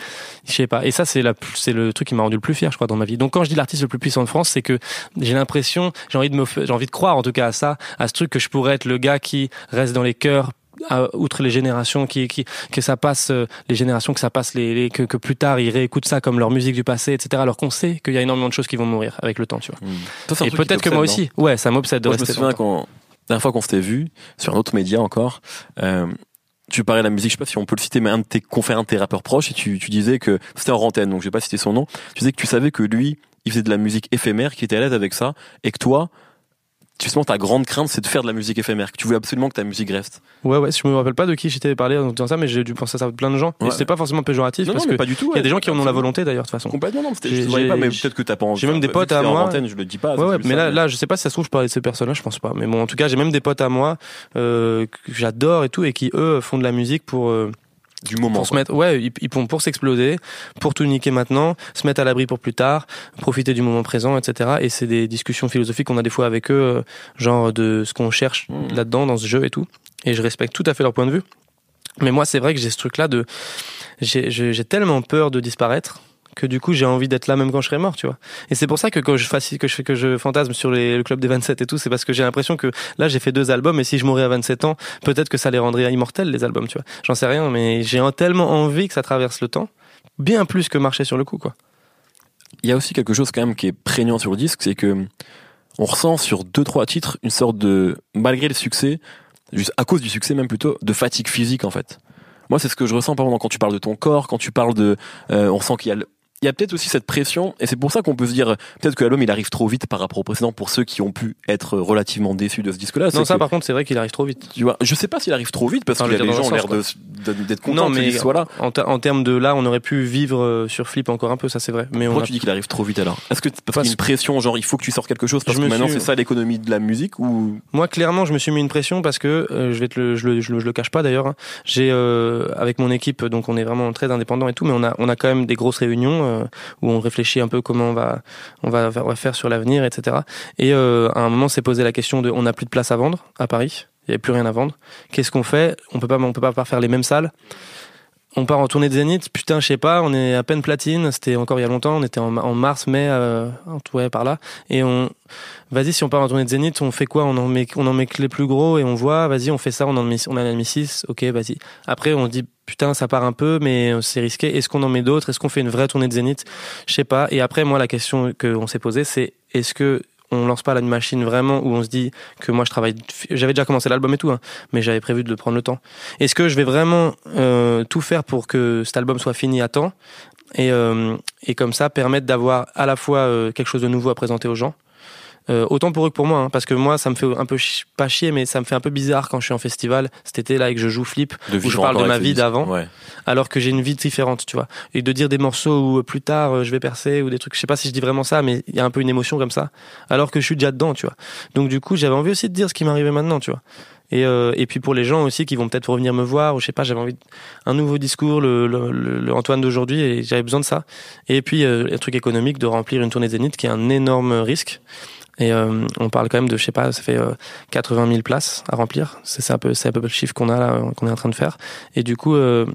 je sais pas. Et ça, c'est la, c'est le truc qui m'a rendu le plus fier, je crois, dans ma vie. Donc, quand je dis l'artiste le plus puissant de France, c'est que j'ai l'impression, j'ai envie de me, j'ai envie de croire, en tout cas, à ça, à ce truc que je pourrais être le gars qui reste dans les cœurs à- outre les générations qui, qui que ça passe euh, les générations que ça passe les, les- que, que plus tard ils réécoutent ça comme leur musique du passé etc alors qu'on sait qu'il y a énormément de choses qui vont mourir avec le temps tu vois. Hmm. Et peut-être que moi aussi. ouais ça m'obsède de Moi, je me rester souviens quand, la dernière fois qu'on s'était vu, sur un autre média encore, euh, tu parlais de la musique, je sais pas si on peut le citer, mais un de tes confrères, un de tes rappeurs proches, et tu, tu disais que, c'était en antenne, donc je vais pas citer son nom, tu disais que tu savais que lui, il faisait de la musique éphémère, qu'il était à l'aise avec ça, et que toi, justement, ta grande crainte, c'est de faire de la musique éphémère, que tu voulais absolument que ta musique reste. ouais ouais je me rappelle pas de qui j'étais parlé en disant ça mais j'ai dû penser à ça de plein de gens Ouais. et c'était pas forcément péjoratif Non, parce non, que pas du tout. il y a des gens qui en ont la volonté d'ailleurs de toute façon Complètement, non, je pas, mais peut-être que t'as pas j'ai même des potes à moi. je le dis pas. Ouais, ouais, mais là, là, je sais pas si ça se trouve, je parlais de ces personnes-là, je pense pas. Mais bon, en tout cas, j'ai même des potes à moi euh, que j'adore et tout, et qui eux font de la musique pour euh, du moment. pour se mettre, ouais, ils, ils pour s'exploser, pour tout niquer maintenant, se mettre à l'abri pour plus tard, profiter du moment présent, etc. Et c'est des discussions philosophiques qu'on a des fois avec eux, euh, genre de ce qu'on cherche Mhm. là-dedans dans ce jeu et tout. Et je respecte tout à fait leur point de vue. Mais moi, c'est vrai que j'ai ce truc-là de, j'ai tellement peur de disparaître que du coup j'ai envie d'être là même quand je serai mort, tu vois. Et c'est pour ça que quand je que je fantasme sur le club des 27 et tout, c'est parce que j'ai l'impression que là j'ai fait deux albums et si je mourais à 27 ans, peut-être que ça les rendrait immortels les albums, tu vois. J'en sais rien, mais j'ai en- tellement envie que ça traverse le temps, bien plus que marcher sur le coup, quoi. il y a aussi quelque chose quand même qui est prégnant sur le disque, c'est que on ressent sur deux trois titres une sorte de malgré le succès, juste à cause du succès même plutôt, de fatigue physique en fait. Moi, c'est ce que je ressens par exemple quand tu parles de ton corps, quand tu parles de, euh, on sent qu'il y a il y a peut-être aussi cette pression, et c'est pour ça qu'on peut se dire peut-être que l'album il arrive trop vite par rapport au précédent pour ceux qui ont pu être relativement déçus de ce disque-là. Non, ça que, par contre, c'est vrai qu'il arrive trop vite. Tu vois, je sais pas s'il arrive trop vite parce Enfin, que les gens ont l'air d'être contents Non, que mais qu'il soit là. en, ter- en termes de là, on aurait pu vivre euh, sur Flip encore un peu, ça c'est vrai. Mais on Pourquoi a- tu dis qu'il arrive trop vite alors? Est-ce que parce qu'il y a Parce- une pression, genre il faut que tu sortes quelque chose parce Je que maintenant suis- c'est ça l'économie de la musique ou? Moi, clairement, je me suis mis une pression parce que euh, je vais te le, je le, je le, je le cache pas d'ailleurs. hein. J'ai euh, avec mon équipe, donc on est vraiment très indépendant et tout, mais on a on a quand même des grosses réunions euh, où on réfléchit un peu comment on va on va, faire sur l'avenir, etc. Et euh, à un moment, s'est posé la question de on n'a plus de place à vendre à Paris. Il y avait plus rien à vendre. Qu'est-ce qu'on fait? On peut pas on peut pas faire les mêmes salles. On part en tournée de Zénith, putain, je sais pas, on est à peine platine, c'était encore il y a longtemps, on était en, mars, mai, euh, ouais, par là, et on, vas-y, si on part en tournée de Zénith, on fait quoi? On en met, on en met que les plus gros et on voit, vas-y, on fait ça, on en met, on en a mis 6, ok, vas-y. Après, on dit, putain, ça part un peu, mais c'est risqué. Est-ce qu'on en met d'autres? Est-ce qu'on fait une vraie tournée de Zénith Je sais pas. Et après, moi, la question qu'on s'est posée, c'est est-ce que on lance pas la machine vraiment où on se dit que moi je travaille j'avais déjà commencé l'album et tout hein, mais j'avais prévu de prendre le temps. Est-ce que je vais vraiment euh, tout faire pour que cet album soit fini à temps et, euh, et comme ça permettre d'avoir à la fois euh, quelque chose de nouveau à présenter aux gens euh, autant pour eux que pour moi, hein, parce que moi, ça me fait un peu chi- pas chier, mais ça me fait un peu bizarre quand je suis en festival cet été là et que je joue Flip, de où je parle de ma vie d'avant, Ouais. alors que j'ai une vie différente, tu vois, et de dire des morceaux où euh, plus tard euh, je vais percer ou des trucs, je sais pas si je dis vraiment ça, mais il y a un peu une émotion comme ça, alors que je suis déjà dedans, tu vois. Donc du coup, j'avais envie aussi de dire ce qui m'arrivait maintenant, tu vois. Et, euh, et puis pour les gens aussi qui vont peut-être revenir me voir, ou je sais pas, j'avais envie de... un nouveau discours, le, le, le- le Antoine d'aujourd'hui, et j'avais besoin de ça. Et puis euh, le truc économique de remplir une tournée Zénith qui est un énorme risque. Et euh, on parle quand même de, je sais pas, ça fait euh, 80 000 places à remplir. C'est un peu, c'est un peu le chiffre qu'on a là, qu'on est en train de faire. Et du coup, euh,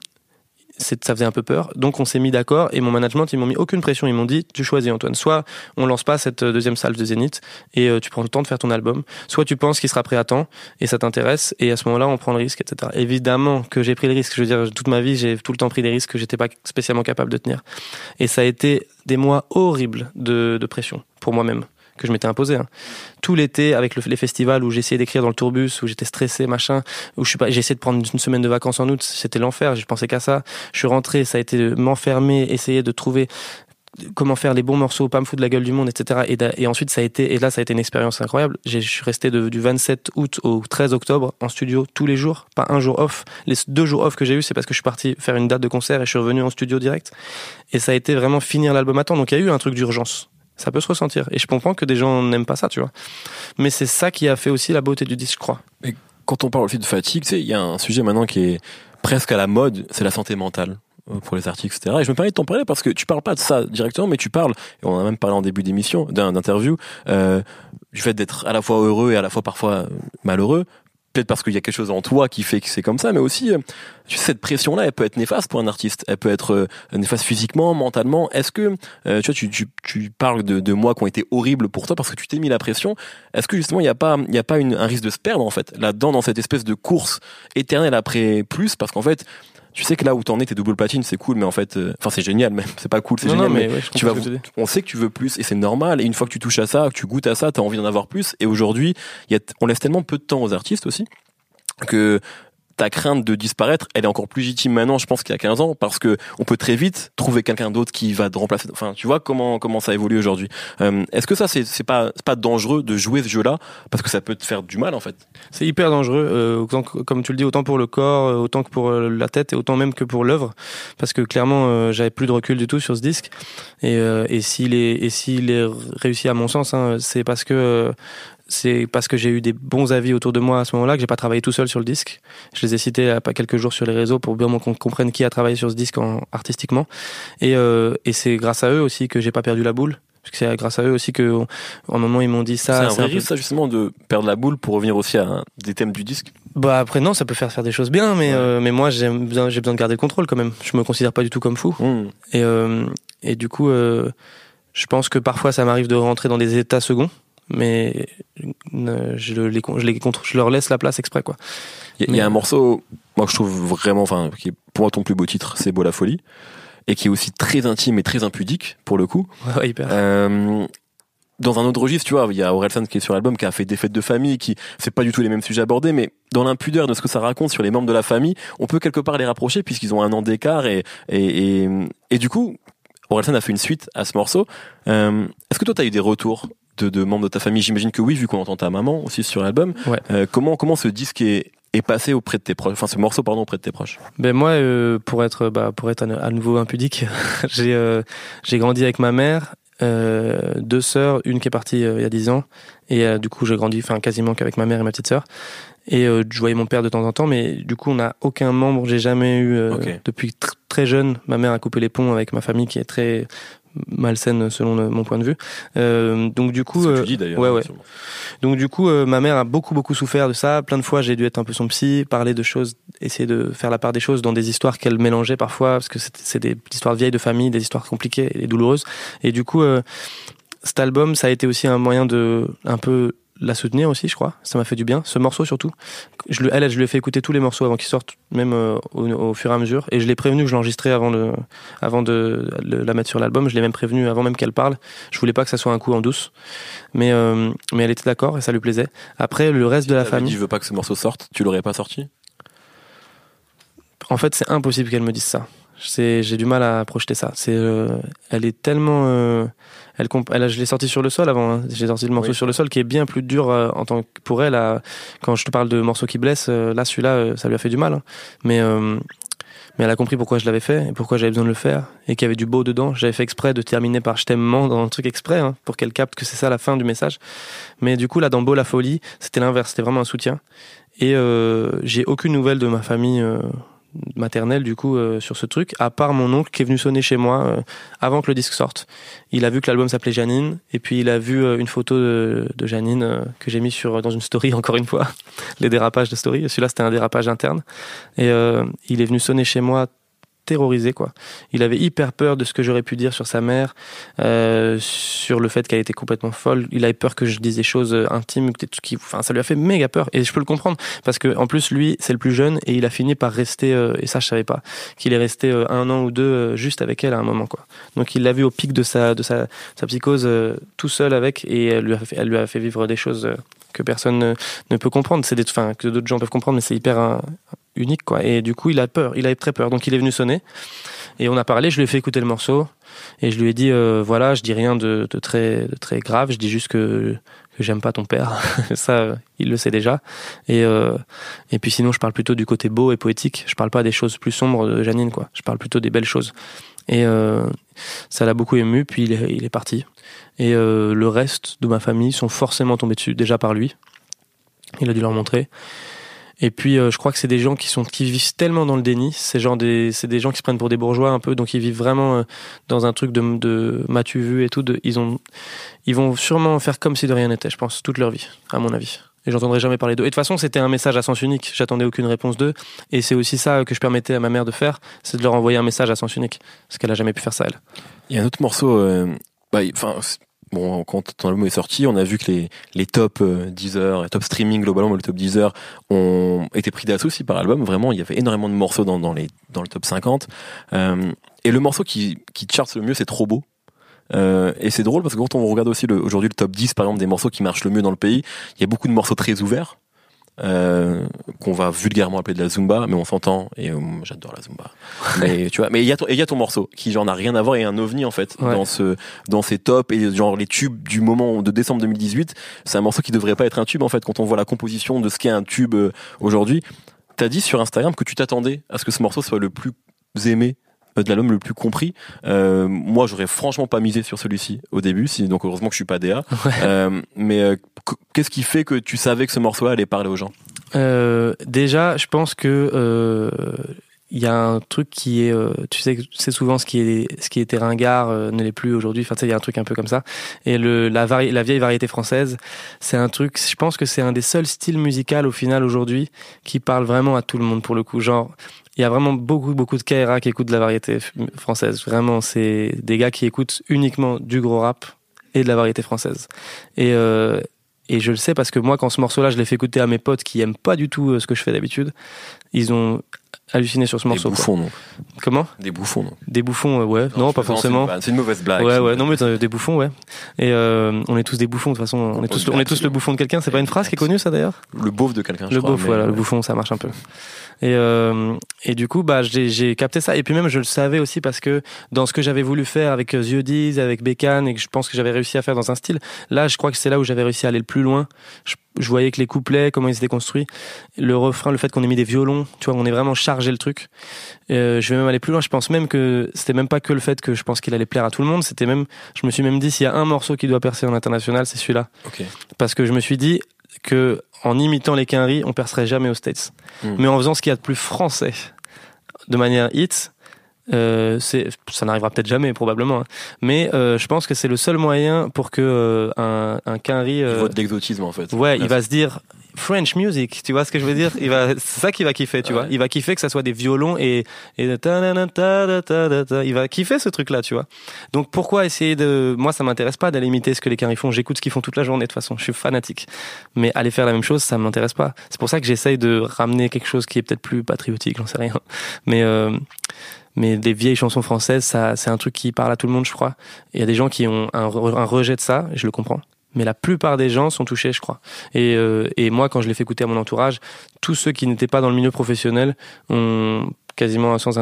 ça faisait un peu peur. Donc on s'est mis d'accord et mon management, ils m'ont mis aucune pression. Ils m'ont dit, tu choisis Antoine. Soit on lance pas cette euh, deuxième salle de Zénith et euh, tu prends le temps de faire ton album. Soit tu penses qu'il sera prêt à temps et ça t'intéresse et à ce moment-là on prend le risque, etc. Évidemment que j'ai pris le risque. Je veux dire, toute ma vie j'ai tout le temps pris des risques que j'étais pas spécialement capable de tenir. Et ça a été des mois horribles de, de pression pour moi-même que je m'étais imposé. hein. Tout l'été, avec le- les festivals où j'essayais d'écrire dans le tourbus, où j'étais stressé, machin, où j'ai essayé de prendre une semaine de vacances en août, c'était l'enfer, je pensais qu'à ça. Je suis rentré, ça a été m'enfermer, essayer de trouver comment faire les bons morceaux, pas me foutre de la gueule du monde, etc. Et, et ensuite, ça a été, et là, ça a été une expérience incroyable. Je suis resté du 27 août au 13 octobre en studio tous les jours, pas un jour off. Les deux jours off que j'ai eu, c'est parce que je suis parti faire une date de concert et je suis revenu en studio direct. Et ça a été vraiment finir l'album à temps. Donc il y a eu un truc d'urgence. Ça peut se ressentir. Et je comprends que des gens n'aiment pas ça, tu vois. Mais c'est ça qui a fait aussi la beauté du disque, je crois. Quand on parle aussi de fatigue, il y a un sujet maintenant qui est presque à la mode, c'est la santé mentale euh, pour les artistes, etc. Et je me permets de t'en parler parce que tu parles pas de ça directement, mais tu parles, et on en a même parlé en début d'émission, d'interview, euh, du fait d'être à la fois heureux et à la fois parfois euh, malheureux. Peut-être parce qu'il y a quelque chose en toi qui fait que c'est comme ça, mais aussi, euh, cette pression-là, elle peut être néfaste pour un artiste. Elle peut être euh, néfaste physiquement, mentalement. Est-ce que, euh, tu vois, tu, tu, tu parles de, de mois qui ont été horribles pour toi parce que tu t'es mis la pression. Est-ce que justement, il n'y a pas, il y a pas une, un risque de se perdre, en fait, là-dedans, dans cette espèce de course éternelle après plus, parce qu'en fait, tu sais que là où t'en es, t'es double platine, c'est cool, mais en fait, euh, enfin, c'est génial, même. C'est pas cool, c'est génial, mais, mais ouais, je tu vas, on sait que tu veux plus et c'est normal. Et une fois que tu touches à ça, que tu goûtes à ça, t'as envie d'en avoir plus. Et aujourd'hui, on laisse tellement peu de temps aux artistes aussi que ta crainte de disparaître, elle est encore plus légitime maintenant, je pense qu'il y a 15 ans, parce que on peut très vite trouver quelqu'un d'autre qui va te remplacer. Enfin, tu vois comment comment ça évolue aujourd'hui. Euh, Est-ce que ça c'est c'est pas c'est pas dangereux de jouer ce jeu-là? Parce que ça peut te faire du mal en fait. C'est hyper dangereux, euh, comme tu le dis, autant pour le corps, euh, autant que pour la tête, et autant même que pour l'œuvre, parce que clairement, j'avais plus de recul du tout sur ce disque. Et, et s'il est, et s'il est réussi à mon sens, hein, c'est parce que c'est parce que j'ai eu des bons avis autour de moi à ce moment-là que j'ai pas travaillé tout seul sur le disque. Je les ai cités à pas quelques jours sur les réseaux pour bien qu'on comprenne qui a travaillé sur ce disque en, artistiquement. Et, euh, et c'est grâce à eux aussi que j'ai pas perdu la boule. Parce que c'est grâce à eux aussi que, à un moment, ils m'ont dit C'est ça. un c'est vrai un peu- risque ça justement de perdre la boule pour revenir aussi à des thèmes du disque? Bah après non, ça peut faire faire des choses bien, mais Ouais. euh, mais moi j'ai besoin de garder le contrôle quand même. Je me considère pas du tout comme fou. Mmh. Et euh, et du coup, je pense que parfois ça m'arrive de rentrer dans des états seconds, mais je les je les contre, je leur laisse la place exprès quoi. Il y, a- y un morceau, moi que je trouve vraiment, enfin, qui est pour moi ton plus beau titre, c'est Beau la folie, et qui est aussi très intime et très impudique pour le coup. Ouais, ouais, hyper. Euh, dans un autre registre, tu vois, il y a Orelsan qui est sur l'album, qui a fait des fêtes de famille, qui c'est pas du tout les mêmes sujets abordés, mais dans l'impudeur de ce que ça raconte sur les membres de la famille, on peut quelque part les rapprocher puisqu'ils ont un an d'écart et et, et et du coup. Orelsan a fait une suite à ce morceau. Euh, Est-ce que toi, tu as eu des retours de, de membres de ta famille J'imagine que oui, vu qu'on entend ta maman aussi sur l'album. Ouais. Euh, comment, comment ce disque est, est passé auprès de tes proches Enfin, ce morceau, pardon, auprès de tes proches? Ben moi, euh, pour être, bah, pour être à, nouveau impudique, j'ai, euh, j'ai grandi avec ma mère, deux sœurs, une qui est partie il y a dix ans, et du coup j'ai grandi, enfin quasiment qu'avec ma mère et ma petite sœur. Et je voyais mon père de temps en temps, mais du coup on n'a aucun membre. J'ai jamais eu depuis tr- très jeune. Ma mère a coupé les ponts avec ma famille qui est très malsaine selon le- mon point de vue. Euh, donc du coup, que euh, tu dis ouais, hein, ouais. donc du coup, euh, ma mère a beaucoup beaucoup souffert de ça. Plein de fois, j'ai dû être un peu son psy, parler de choses, essayer de faire la part des choses dans des histoires qu'elle mélangeait parfois, parce que c'est c'est des histoires vieilles de famille, des histoires compliquées et douloureuses. Et du coup, euh, cet album, ça a été aussi un moyen de un peu la soutenir aussi, je crois. Ça m'a fait du bien. Ce morceau surtout. Je, elle, je lui ai fait écouter tous les morceaux avant qu'ils sortent, même euh, au, au fur et à mesure. Et je l'ai prévenu que je l'enregistrais avant de, avant de la mettre sur l'album. Je l'ai même prévenu avant même qu'elle parle. Je voulais pas que ça soit un coup en douce. Mais, euh, mais elle était d'accord et ça lui plaisait. Après, le reste de la T'avais dit, famille. je veux pas que ce morceau sorte, tu l'aurais pas sorti? En fait, c'est impossible qu'elle me dise ça. J'ai du mal à projeter ça. C'est, euh, elle est tellement, elle, elle, je l'ai sorti sur le sol avant. hein. J'ai sorti le morceau Oui. sur le sol qui est bien plus dur euh, en tant que pour elle. à- quand je te parle de morceaux qui blessent, euh, là, celui-là, euh, ça lui a fait du mal. hein. Mais, euh, mais elle a compris pourquoi je l'avais fait et pourquoi j'avais besoin de le faire et qu'il y avait du beau dedans. J'avais fait exprès de terminer par je t'aime dans un truc exprès hein, pour qu'elle capte que c'est ça la fin du message. Mais du coup, là, dans Beau la folie, c'était l'inverse. C'était vraiment un soutien. Et euh, j'ai aucune nouvelle de ma famille euh, maternelle du coup euh, sur ce truc, à part mon oncle qui est venu sonner chez moi euh, avant que le disque sorte. Il a vu que l'album s'appelait Janine et puis il a vu euh, une photo de, de Janine euh, que j'ai mis sur dans une story encore une fois, les dérapages de story. Celui-là c'était un dérapage interne et euh, il est venu sonner chez moi terrorisé quoi. Il avait hyper peur de ce que j'aurais pu dire sur sa mère, euh, sur le fait qu'elle était complètement folle. Il avait peur que je dise des choses euh, intimes, qui, enfin ça lui a fait méga peur et je peux le comprendre parce que en plus lui c'est le plus jeune et il a fini par rester euh, et ça je savais pas qu'il est resté un an ou deux juste avec elle à un moment quoi. Donc il l'a vu au pic de sa de sa, sa psychose tout seul avec et elle lui a fait, elle lui a fait vivre des choses que personne ne, ne peut comprendre. C'est des enfin que d'autres gens peuvent comprendre mais c'est hyper euh, unique quoi. Et du coup il a peur, il avait très peur donc il est venu sonner et on a parlé. Je lui ai fait écouter le morceau et je lui ai dit euh, voilà je dis rien de, de très de très grave. Je dis juste que que j'aime pas ton père. ça il le sait déjà. Et euh, et puis sinon, je parle plutôt du côté beau et poétique. Je parle pas des choses plus sombres de Janine, quoi. Je parle plutôt des belles choses. Et euh, ça l'a beaucoup ému. Puis il est, il est parti. Et euh, le reste de ma famille sont forcément tombés dessus, déjà par lui. Il a dû leur montrer. Et puis, euh, je crois que c'est des gens qui sont qui vivent tellement dans le déni. C'est genre des c'est des gens qui se prennent pour des bourgeois un peu, donc ils vivent vraiment euh, dans un truc de de m'as-tu vu et tout. Ils ont ils vont sûrement faire comme si de rien n'était. Je pense toute leur vie, à mon avis. Et j'entendrai jamais parler d'eux. Et de toute façon, c'était un message à sens unique. J'attendais aucune réponse d'eux. Et c'est aussi ça que je permettais à ma mère de faire, c'est de leur envoyer un message à sens unique. Parce qu'elle a jamais pu faire ça, elle. Il y a un autre morceau. euh, bah, enfin, bon, quand ton album est sorti, on a vu que les, les top euh, Deezer, les top streaming globalement, le top Deezer, ont été pris d'assaut aussi par album. Vraiment, il y avait énormément de morceaux dans, dans, les, dans le top 50. Euh, et le morceau qui, qui le mieux, c'est Trop beau. Euh, et c'est drôle parce que quand on regarde aussi aujourd'hui le top 10 par exemple des morceaux qui marchent le mieux dans le pays, il y a beaucoup de morceaux très ouverts euh, qu'on va vulgairement appeler de la zumba, mais on s'entend et euh, j'adore la zumba. Mais tu vois, mais il y a ton, et il y a ton morceau qui genre n'a rien à voir et un ovni en fait Ouais. dans ce dans ces tops et genre les tubes du moment de décembre 2018. C'est un morceau qui devrait pas être un tube en fait quand on voit la composition de ce qu'est un tube euh, aujourd'hui. T'as dit sur Instagram que tu t'attendais à ce que ce morceau soit le plus aimé de l'album le plus compris. Euh, moi, j'aurais franchement pas misé sur celui-ci au début, si, donc heureusement que je suis pas DA. Euh, mais euh, qu- qu'est-ce qui fait que tu savais que ce morceau allait parler aux gens? Euh, déjà, je pense que euh, il y a un truc qui est, euh, tu sais, c'est souvent ce qui est, ce qui était ringard euh, ne l'est plus aujourd'hui. Enfin, tu sais, il y a un truc un peu comme ça. Et le, la, vari- la vieille variété française, c'est un truc. Je pense que c'est un des seuls styles musicaux au final aujourd'hui qui parle vraiment à tout le monde pour le coup. Genre, il y a vraiment beaucoup, beaucoup de KRA qui écoutent de la variété française. Vraiment, c'est des gars qui écoutent uniquement du gros rap et de la variété française. Et euh, et je le sais parce que moi, quand ce morceau-là, je l'ai fait écouter à mes potes qui aiment pas du tout euh, ce que je fais d'habitude, ils ont halluciné sur ce morceau. Des bouffons, non? Comment? Des bouffons, non? Des bouffons, euh, ouais. Non, pas forcément. C'est une, mauvaise blague. Ouais, ouais. Non, mais des bouffons, ouais. Et euh, on est tous des bouffons de toute façon. On, est tous, on est tous le bouffon de quelqu'un. C'est pas une phrase qui est connue, ça d'ailleurs? Le beauf de quelqu'un. Le beauf, voilà. Le bouffon, ça marche un peu. Et, euh, et du coup, bah, j'ai capté ça. Et puis même, je le savais aussi parce que dans ce que j'avais voulu faire avec The Diz, avec Bécane, et que je pense que j'avais réussi à faire dans un style, là, je crois que c'est là où j'avais réussi à aller le plus loin. Je, je, voyais que les couplets, comment ils étaient construits, le refrain, le fait qu'on ait mis des violons, tu vois, on est vraiment chargé le truc. Euh, je vais même aller plus loin. Je pense même que c'était même pas que le fait que je pense qu'il allait plaire à tout le monde. C'était même, je me suis même dit s'il y a un morceau qui doit percer en international, c'est celui-là. Okay. Parce que je me suis dit que en imitant les quinries, on percerait jamais aux States. Hmm. Mais en faisant ce qu'il y a de plus français, de manière hit, euh, ça n'arrivera peut-être jamais, probablement. Hein. Mais euh, je pense que c'est le seul moyen pour que euh, un, un quinri. Euh, il voit de l'exotisme en fait. Ouais, il va se dire French music, tu vois ce que je veux dire? Il va, c'est ça qu'il va kiffer, tu vois. Il va kiffer que ça soit des violons et et il va kiffer ce truc-là, tu vois. Donc pourquoi essayer de, moi ça m'intéresse pas d'aller imiter ce que les quinries font. J'écoute ce qu'ils font toute la journée de toute façon. Je suis fanatique. Mais aller faire la même chose, ça m'intéresse pas. C'est pour ça que j'essaye de ramener quelque chose qui est peut-être plus patriotique, j'en sais rien. Mais euh, mais des vieilles chansons françaises, ça, c'est un truc qui parle à tout le monde, je crois. Il y a des gens qui ont un, un rejet de ça, je le comprends. Mais la plupart des gens sont touchés, je crois. Et, euh, et moi, quand je l'ai fait écouter à mon entourage, tous ceux qui n'étaient pas dans le milieu professionnel ont quasiment sans,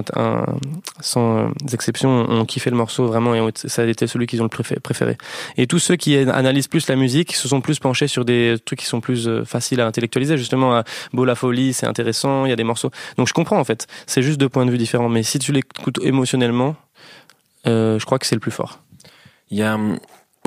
sans euh, exception ont kiffé le morceau vraiment et ça a été celui qu'ils ont le préféré. Et tous ceux qui analysent plus la musique se sont plus penchés sur des trucs qui sont plus euh, faciles à intellectualiser. Justement, Beau la folie, c'est intéressant, il y a des morceaux. Donc je comprends en fait. C'est juste deux points de vue différents. Mais si tu l'écoutes émotionnellement, euh, je crois que c'est le plus fort. Il y a aussi,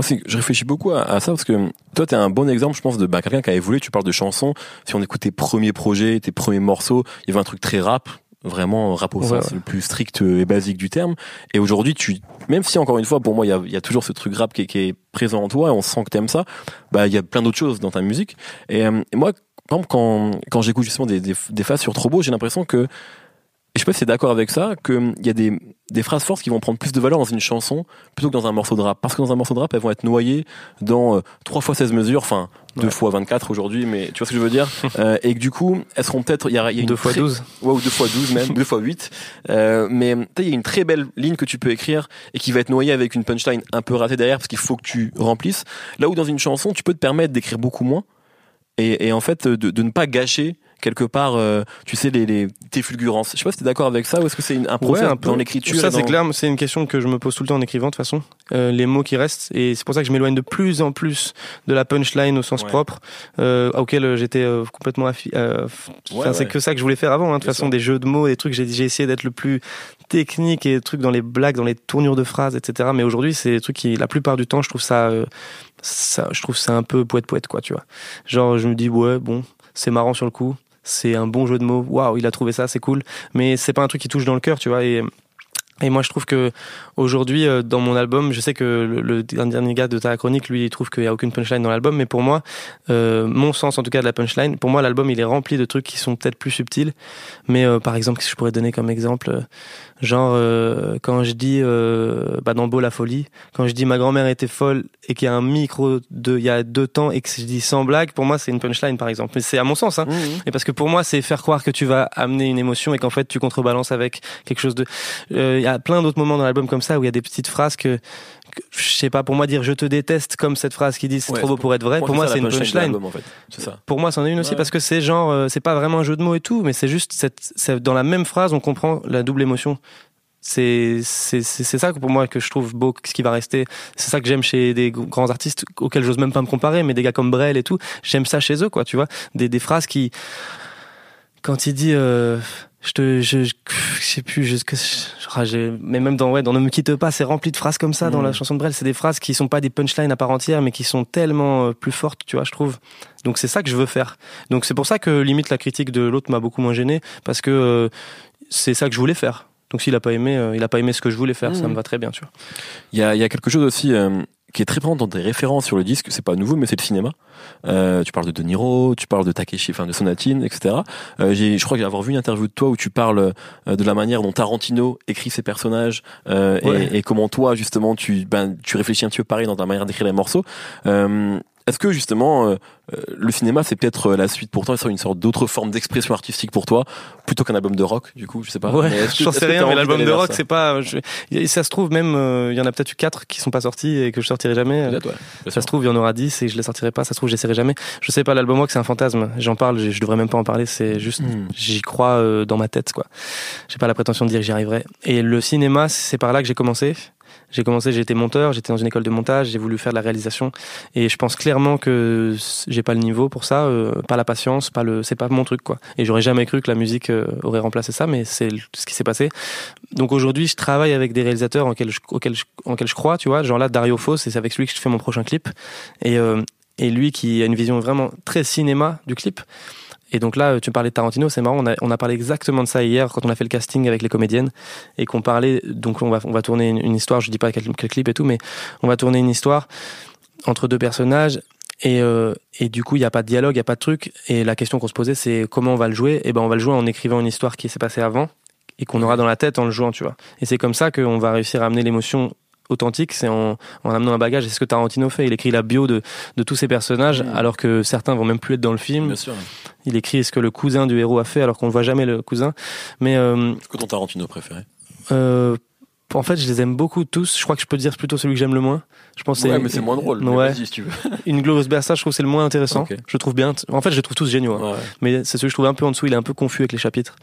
je réfléchis beaucoup à, ça parce que toi, tu es un bon exemple, je pense, de bah, quelqu'un qui a évolué. Tu parles de chansons. Si on écoute tes premiers projets, tes premiers morceaux, il y avait un truc très rap vraiment rap au sens le plus strict et basique du terme. Et aujourd'hui, tu, même si encore une fois, pour moi, il y a, y a, toujours ce truc rap qui est, qui est, présent en toi et on sent que t'aimes ça, bah il y a plein d'autres choses dans ta musique. Et, euh, moi, par exemple, quand, quand j'écoute justement des, des, des phases sur Trop Beau, j'ai l'impression que et je sais pas si c'est d'accord avec ça, qu'il y a des, des phrases fortes qui vont prendre plus de valeur dans une chanson plutôt que dans un morceau de rap. Parce que dans un morceau de rap, elles vont être noyées dans euh, 3 fois 16 mesures, enfin 2 fois 24 aujourd'hui, mais tu vois ce que je veux dire? Euh, Et que du coup, elles seront peut-être... Il y a, y a 2 fois 12 Ouais, ou 2 fois 12 même, 2 fois 8. Euh, mais il y a une très belle ligne que tu peux écrire et qui va être noyée avec une punchline un peu ratée derrière parce qu'il faut que tu remplisses. Là où dans une chanson, tu peux te permettre d'écrire beaucoup moins et, et en fait de, de ne pas gâcher quelque part, euh, tu sais, les, les, tes fulgurances. Je sais pas si t'es d'accord avec ça ou est-ce que c'est un procès un peu. dans l'écriture Ça, c'est clair, c'est une question que je me pose tout le temps en écrivant, de toute façon. Euh, les mots qui restent. Et c'est pour ça que je m'éloigne de plus en plus de la punchline au sens propre, euh, auquel j'étais euh, complètement affi euh, ouais, C'est que ça que je voulais faire avant, hein, de toute façon, des jeux de mots, des trucs. J'ai essayé d'être le plus technique et des trucs dans les blagues, dans les tournures de phrases, etc. Mais aujourd'hui, c'est des trucs qui, la plupart du temps, je trouve ça, ça je trouve ça un peu poète poète, quoi, tu vois. Genre, je me dis, ouais, bon, c'est marrant sur le coup c'est un bon jeu de mots. Waouh, il a trouvé ça, c'est cool. Mais c'est pas un truc qui touche dans le cœur, tu vois. Et, et moi, je trouve que aujourd'hui, euh, dans mon album, je sais que le, dernier gars de ta chronique, lui, il trouve qu'il y a aucune punchline dans l'album. Mais pour moi, euh, mon sens en tout cas de la punchline, pour moi, l'album, il est rempli de trucs qui sont peut-être plus subtils. Mais euh, par exemple, si je pourrais donner comme exemple, Genre euh, quand je dis bah dans Beau la folie, quand je dis ma grand-mère était folle et qu'il y a un micro de il y a deux temps et que je dis sans blague, pour moi c'est une punchline par exemple. Mais c'est à mon sens hein. Mmh, mmh. Et parce que pour moi c'est faire croire que tu vas amener une émotion et qu'en fait tu contrebalances avec quelque chose de euh, y a plein d'autres moments dans l'album comme ça où il y a des petites phrases que je sais pas, pour moi dire je te déteste comme cette phrase qui dit c'est trop beau pour être vrai, pour, moi c'est une punchline. En fait. ça. Pour moi c'en est une aussi parce que c'est genre, euh, c'est pas vraiment un jeu de mots et tout, mais c'est juste cette, dans la même phrase on comprend la double émotion. C'est c'est c'est ça que pour moi que je trouve beau, ce qui va rester. C'est ça que j'aime chez des grands artistes auxquels j'ose même pas me comparer, mais des gars comme Brel et tout. J'aime ça chez eux, quoi. Tu vois, des des phrases qui, quand il dit euh, je te je, je, sais plus je, je, mais même dans ouais dans ne me quitte pas c'est rempli de phrases comme ça dans la mm. chanson de Brel. C'est des phrases qui sont pas des punchlines à part entière mais qui sont tellement euh, plus fortes tu vois je trouve. Donc c'est ça que je veux faire. Donc c'est pour ça que limite la critique de l'autre m'a beaucoup moins gêné parce que euh, c'est ça que je voulais faire. Donc s'il a pas aimé euh, il a pas aimé ce que je voulais faire ça mm. me va très bien tu vois. Il y a il y a quelque chose aussi qui est très présent dans tes références sur le disque, c'est pas nouveau, mais c'est le cinéma. Euh, tu parles de De Niro, tu parles de Takeshi, enfin de Sonatine, etc. Euh, j'ai, je crois que j'ai avoir vu une interview de toi où tu parles euh, de la manière dont Tarantino écrit ses personnages euh, et, et, comment toi justement tu ben tu réfléchis un petit peu pareil dans ta manière d'écrire les morceaux. Euh, est-ce que justement euh, euh, le cinéma c'est peut-être euh, la suite pour toi, c'est une sorte d'autre forme d'expression artistique pour toi, plutôt qu'un album de rock du coup, je sais pas. Ouais, j'en sais rien, mais l'album de rock, c'est pas. je- y- ça se trouve même, euh, il y en a peut-être eu quatre qui sont pas sortis et que je sortirai jamais. Ça se trouve, il y en aura 10 et je les sortirai pas. Ça se trouve, j'essaierai jamais. Je sais pas, l'album rock, c'est un fantasme. J'en parle, je je devrais même pas en parler. C'est juste, Hmm. j'y crois euh, dans ma tête, quoi. J'ai pas la prétention de dire que j'y arriverai. Et le cinéma, c'est par là que j'ai commencé. J'ai commencé, été monteur, j'étais dans une école de montage, j'ai voulu faire de la réalisation. Et je pense clairement que j'ai pas le niveau pour ça, euh, pas la patience, pas le, c'est pas mon truc, quoi. Et j'aurais jamais cru que la musique euh, aurait remplacé ça, mais c'est ce qui s'est passé. Donc aujourd'hui, je travaille avec des réalisateurs auxquels je, auxquels je, je crois, tu vois. Genre là, Dario et c'est avec lui que je fais mon prochain clip. Et, euh, et lui qui a une vision vraiment très cinéma du clip. Et donc là, tu parlais de Tarantino, c'est marrant, on a, on a parlé exactement de ça hier quand on a fait le casting avec les comédiennes et qu'on parlait, donc on va, on va tourner une, une histoire, je dis pas quel, quel clip et tout, mais on va tourner une histoire entre deux personnages et, euh, et du coup, il n'y a pas de dialogue, il n'y a pas de truc. Et la question qu'on se posait, c'est comment on va le jouer? Et ben, on va le jouer en écrivant une histoire qui s'est passée avant et qu'on aura dans la tête en le jouant, tu vois. Et c'est comme ça qu'on va réussir à amener l'émotion authentique, c'est en, en amenant un bagage. C'est ce que Tarantino fait. Il écrit la bio de, de tous ses personnages, Mm. alors que certains vont même plus être dans le film. Bien sûr. Il écrit ce que le cousin du héros a fait, alors qu'on ne voit jamais le cousin. Mais euh, quoi ton Tarantino préféré? Euh, en fait, je les aime beaucoup tous. Je crois que je peux dire plutôt celui que j'aime le moins. Je pense que Ouais, mais c'est moins drôle. Ouais. Vas-y si tu veux. Une Glorious Bastard, je trouve que c'est le moins intéressant. Je trouve bien. En fait, je les trouve tous géniaux. hein. Ouais. Mais c'est celui que je trouve un peu en dessous. Il est un peu confus avec les chapitres.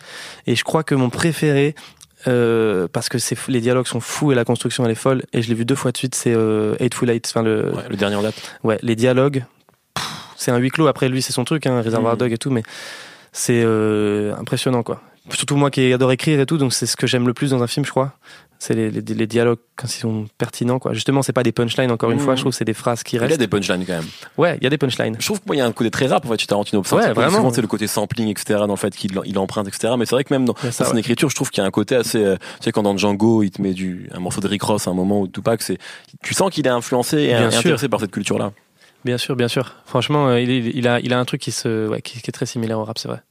Et je crois que mon préféré, euh, parce que les dialogues sont fous et la construction elle est folle. Et je l'ai vu deux fois de suite. C'est euh, Hateful Eight. Enfin le, Ouais, le dernier en date. ouais, les dialogues. C'est un huis clos. Après lui, c'est son truc, hein, Reservoir Mm. Dog et tout. Mais c'est euh, impressionnant, quoi. Surtout moi qui adore écrire et tout. Donc c'est ce que j'aime le plus dans un film, je crois. C'est les, les, les dialogues quand ils sont pertinents, quoi. Justement, c'est pas des punchlines. Encore une fois, je trouve que c'est des phrases qui Il y a restent. des punchlines quand même. Ouais, il y a des punchlines. Je trouve qu'il y a un côté très rap en fait chez Tarantino. Ouais, vraiment. Souvent c'est le côté sampling etc. Dans le fait qu'il il emprunte etc. Mais c'est vrai que même dans, ça, dans son ouais. écriture, je trouve qu'il y a un côté assez. euh, tu sais quand dans Django il te met du un morceau de Rick Ross à un moment ou Tupac, c'est tu sens qu'il est influencé et, Bien et sûr. intéressé par cette culture là. Bien sûr, bien sûr. Franchement, euh, il, a, il a un truc qui se, ouais, qui, qui est très similaire au rap, c'est vrai.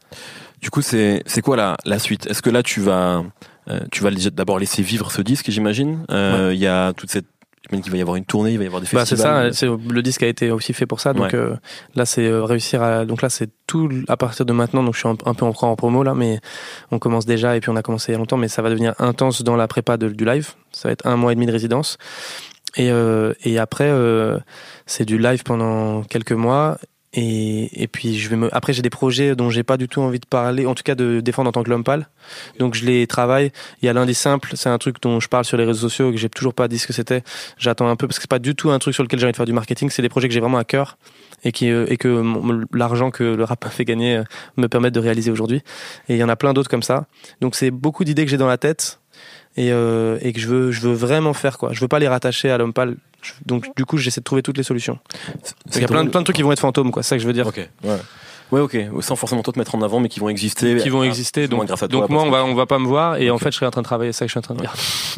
Du coup c'est c'est quoi la la suite? Est-ce que là tu vas tu vas d'abord laisser vivre ce disque j'imagine Euh, Il y a toute cette j'imagine qu'il va y avoir une tournée, il va y avoir des Bah, c'est festivals. ça. Le disque a été aussi fait pour ça. Donc Ouais. euh, là, c'est euh, réussir à. Donc là, c'est tout à partir de maintenant. Donc je suis un, un peu encore en promo là, mais on commence déjà et puis on a commencé il y a longtemps, mais ça va devenir intense dans la prépa de- du live. Ça va être un mois et demi de résidence. Et, euh, et après, euh, c'est du live pendant quelques mois. Et, et puis je vais me. Après, j'ai des projets dont j'ai pas du tout envie de parler, en tout cas de défendre en tant que l'homme pâle. Donc je les travaille. Il y a lundi simple, c'est un truc dont je parle sur les réseaux sociaux que j'ai toujours pas dit ce que c'était. J'attends un peu parce que c'est pas du tout un truc sur lequel j'ai envie de faire du marketing. C'est des projets que j'ai vraiment à cœur et qui euh, et que l'argent que le rap m'a fait gagner euh, me permettent de réaliser aujourd'hui. Et il y en a plein d'autres comme ça. Donc c'est beaucoup d'idées que j'ai dans la tête et, euh, et que je veux je veux vraiment faire quoi. Je veux pas les rattacher à l'homme pâle. Je- Donc du coup j'essaie de trouver toutes les solutions. Il y a plein de, drôle. plein de trucs qui vont être fantômes quoi. C'est ça que je veux dire. Ok. Ouais. Ouais, ok. Sans forcément toi te mettre en avant, mais qui vont exister. Qui vont Ah, exister. souvent Donc, grâce à toi, donc moi on va on va pas me voir et en fait je serai en train de travailler. C'est ça que je suis en train de.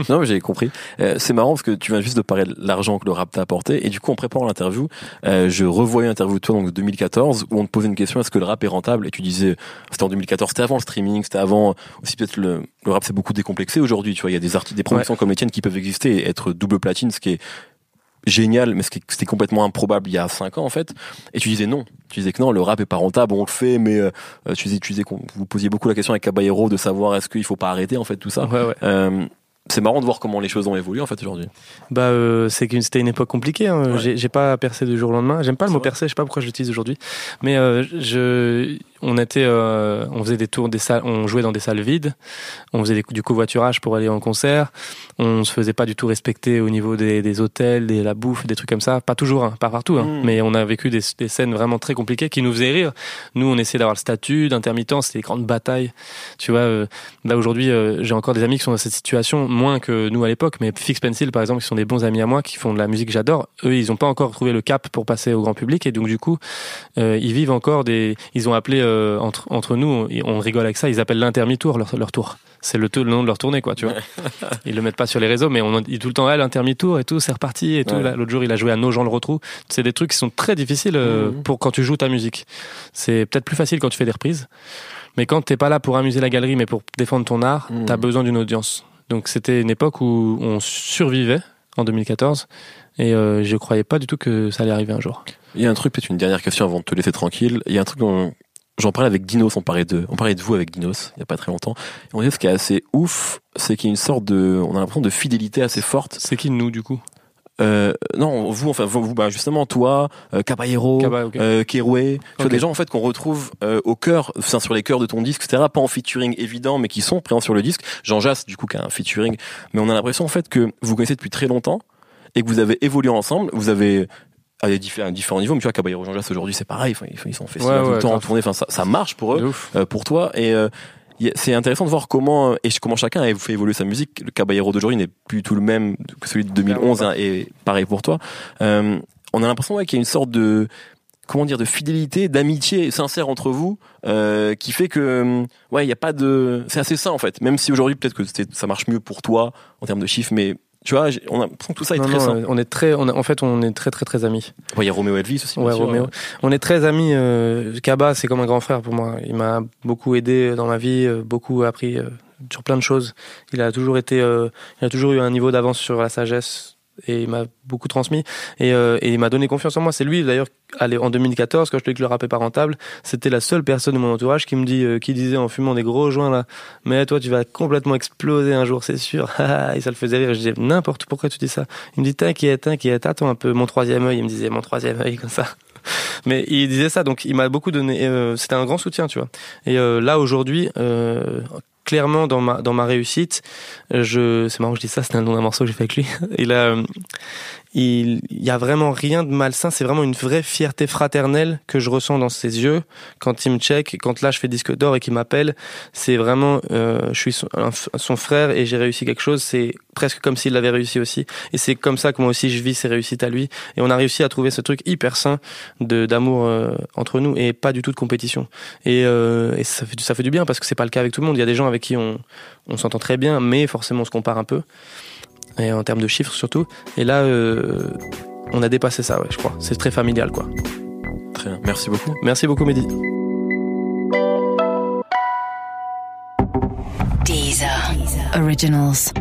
Non, mais j'ai compris. Euh, c'est marrant parce que tu viens juste de parler de l'argent que le rap t'a apporté. Et du coup, en préparant l'interview, euh, je revoyais une interview de toi, donc de 2014, où on te posait une question, est-ce que le rap est rentable? Et tu disais, c'était en 2014, c'était avant le streaming, c'était avant aussi peut-être le, le rap s'est beaucoup décomplexé aujourd'hui, tu vois. Il y a des artistes, des productions comme les tiennes qui peuvent exister et être double platine, ce qui est génial, mais c'était complètement improbable il y a cinq ans, en fait. Et tu disais non. Tu disais que non, le rap est pas rentable, on le fait, mais euh, tu disais, tu disais qu'on vous posiez beaucoup la question avec Caballero de savoir est-ce qu'il faut pas arrêter, en fait, tout ça. Ouais ouais. Euh, c'est marrant de voir comment les choses ont évolué en fait aujourd'hui. Bah, euh, c'est qu'une c'était une époque compliquée. Hein. Ouais. J'ai, pas percé du jour au lendemain. J'aime pas le mot vrai. percer. Je sais pas pourquoi je l'utilise aujourd'hui. Mais euh, je, on était, euh, on faisait des tours, des salles, on jouait dans des salles vides. On faisait des, du covoiturage pour aller en concert. On se faisait pas du tout respecter au niveau des, des hôtels, des la bouffe, des trucs comme ça. Pas toujours, hein, pas partout. Hein. Mm. Mais on a vécu des, des scènes vraiment très compliquées qui nous faisaient rire. Nous, on essayait d'avoir le statut d'intermittent. C'était des grandes batailles. Tu vois. euh, là aujourd'hui, euh, j'ai encore des amis qui sont dans cette situation, moins que nous à l'époque. Mais Fix Pencil, par exemple, qui sont des bons amis à moi, qui font de la musique que j'adore. Eux, ils ont pas encore trouvé le cap pour passer au grand public, et donc du coup, euh, ils vivent encore des. Ils ont appelé euh, entre entre nous, on, on rigole avec ça. Ils appellent l'intermi-tour leur, leur tour. C'est le, le nom de leur tournée, quoi. Tu vois. Ils le mettent pas sur les réseaux, mais on dit tout le temps, ah, l'intermi-tour et tout, c'est reparti et tout. Ouais. L'autre jour, il a joué à Nos gens le retrou. C'est des trucs qui sont très difficiles euh, Mhm. pour quand tu joues ta musique. C'est peut-être plus facile quand tu fais des reprises. Mais quand t'es pas là pour amuser la galerie, mais pour défendre ton art, Mhm. t'as besoin d'une audience. Donc c'était une époque où on survivait en 2014 et euh, je croyais pas du tout que ça allait arriver un jour. Il y a un truc, peut-être une dernière question avant de te laisser tranquille. Il y a un truc dont j'en parlais avec Dinos, on parlait de, on parlait de vous avec Dinos il y a pas très longtemps. Et on dit ce qui est assez ouf, c'est qu'il y a une sorte de, on a l'impression de fidélité assez forte. C'est qui nous du coup? Euh, non, vous, enfin vous, bah, justement, toi, euh, Caballero, euh, Keroué, des gens en fait qu'on retrouve euh, au cœur, enfin sur les cœurs de ton disque, etc. Pas en featuring évident, mais qui sont présents sur le disque. Jean Jass, du coup, qui a un featuring, mais on a l'impression en fait que vous vous connaissez depuis très longtemps et que vous avez évolué ensemble. Vous avez à des diffé- à différents niveaux, mais tu vois, Caballero, Jean Jass aujourd'hui, c'est pareil. Enfin, ils sont en festival Ouais, tout le ouais, temps, en tournée. Enfin, ça, ça marche pour eux euh, pour toi et euh, c'est intéressant de voir comment euh, et comment chacun a fait évoluer sa musique. Le Caballero d'aujourd'hui n'est plus tout le même que celui de 2011 Clairement hein, et pareil pour toi. Euh, on a l'impression ouais, qu'il y a une sorte de comment dire de fidélité, d'amitié sincère entre vous euh, qui fait que euh, ouais il y a pas de c'est assez sain en fait. Même si aujourd'hui peut-être que ça marche mieux pour toi en termes de chiffres, mais tu vois, on a l'impression que tout ça est Non, très non, euh, on est très, on a- en fait, on est très très très amis. Ouais, Il y a Roméo Elvis aussi. Ouais, sûr. Roméo. On est très amis. Euh, Kaba, c'est comme un grand frère pour moi. Il m'a beaucoup aidé dans ma vie, euh, beaucoup appris euh, sur plein de choses. Il a toujours été, euh, il a toujours eu un niveau d'avance sur la sagesse et il m'a beaucoup transmis et, euh, et il m'a donné confiance en moi. C'est lui d'ailleurs. En 2014, quand je te dis que le rap est pas rentable, c'était la seule personne de mon entourage qui me dit, euh, qui disait en fumant des gros joints là, mais toi tu vas complètement exploser un jour, c'est sûr. et ça le faisait rire. Je disais n'importe pourquoi tu dis ça? Il me dit t'inquiète, t'inquiète, attends un peu. Mon troisième œil, il me disait mon troisième œil comme ça. Mais il disait ça, donc il m'a beaucoup donné. euh, C'était un grand soutien, tu vois. Et euh, là aujourd'hui, euh, clairement dans ma dans ma réussite, je c'est marrant que je dis ça, c'était un nom d'un morceau que j'ai fait avec lui. Il a euh, il y a vraiment rien de malsain, c'est vraiment une vraie fierté fraternelle que je ressens dans ses yeux quand il me check, quand là je fais disque d'or et qu'il m'appelle, c'est vraiment euh, je suis son, frère et j'ai réussi quelque chose, c'est presque comme s'il l'avait réussi aussi. Et c'est comme ça que moi aussi je vis ses réussites à lui. Et on a réussi à trouver ce truc hyper sain de d'amour euh, entre nous et pas du tout de compétition. Et, euh, et ça fait ça fait du bien parce que c'est pas le cas avec tout le monde. Il y a des gens avec qui on on s'entend très bien mais forcément on se compare un peu et en termes de chiffres surtout et là euh, on a dépassé ça ouais je crois c'est très familial quoi Très bien. Merci beaucoup. merci beaucoup Mehdi Deezer. Originals.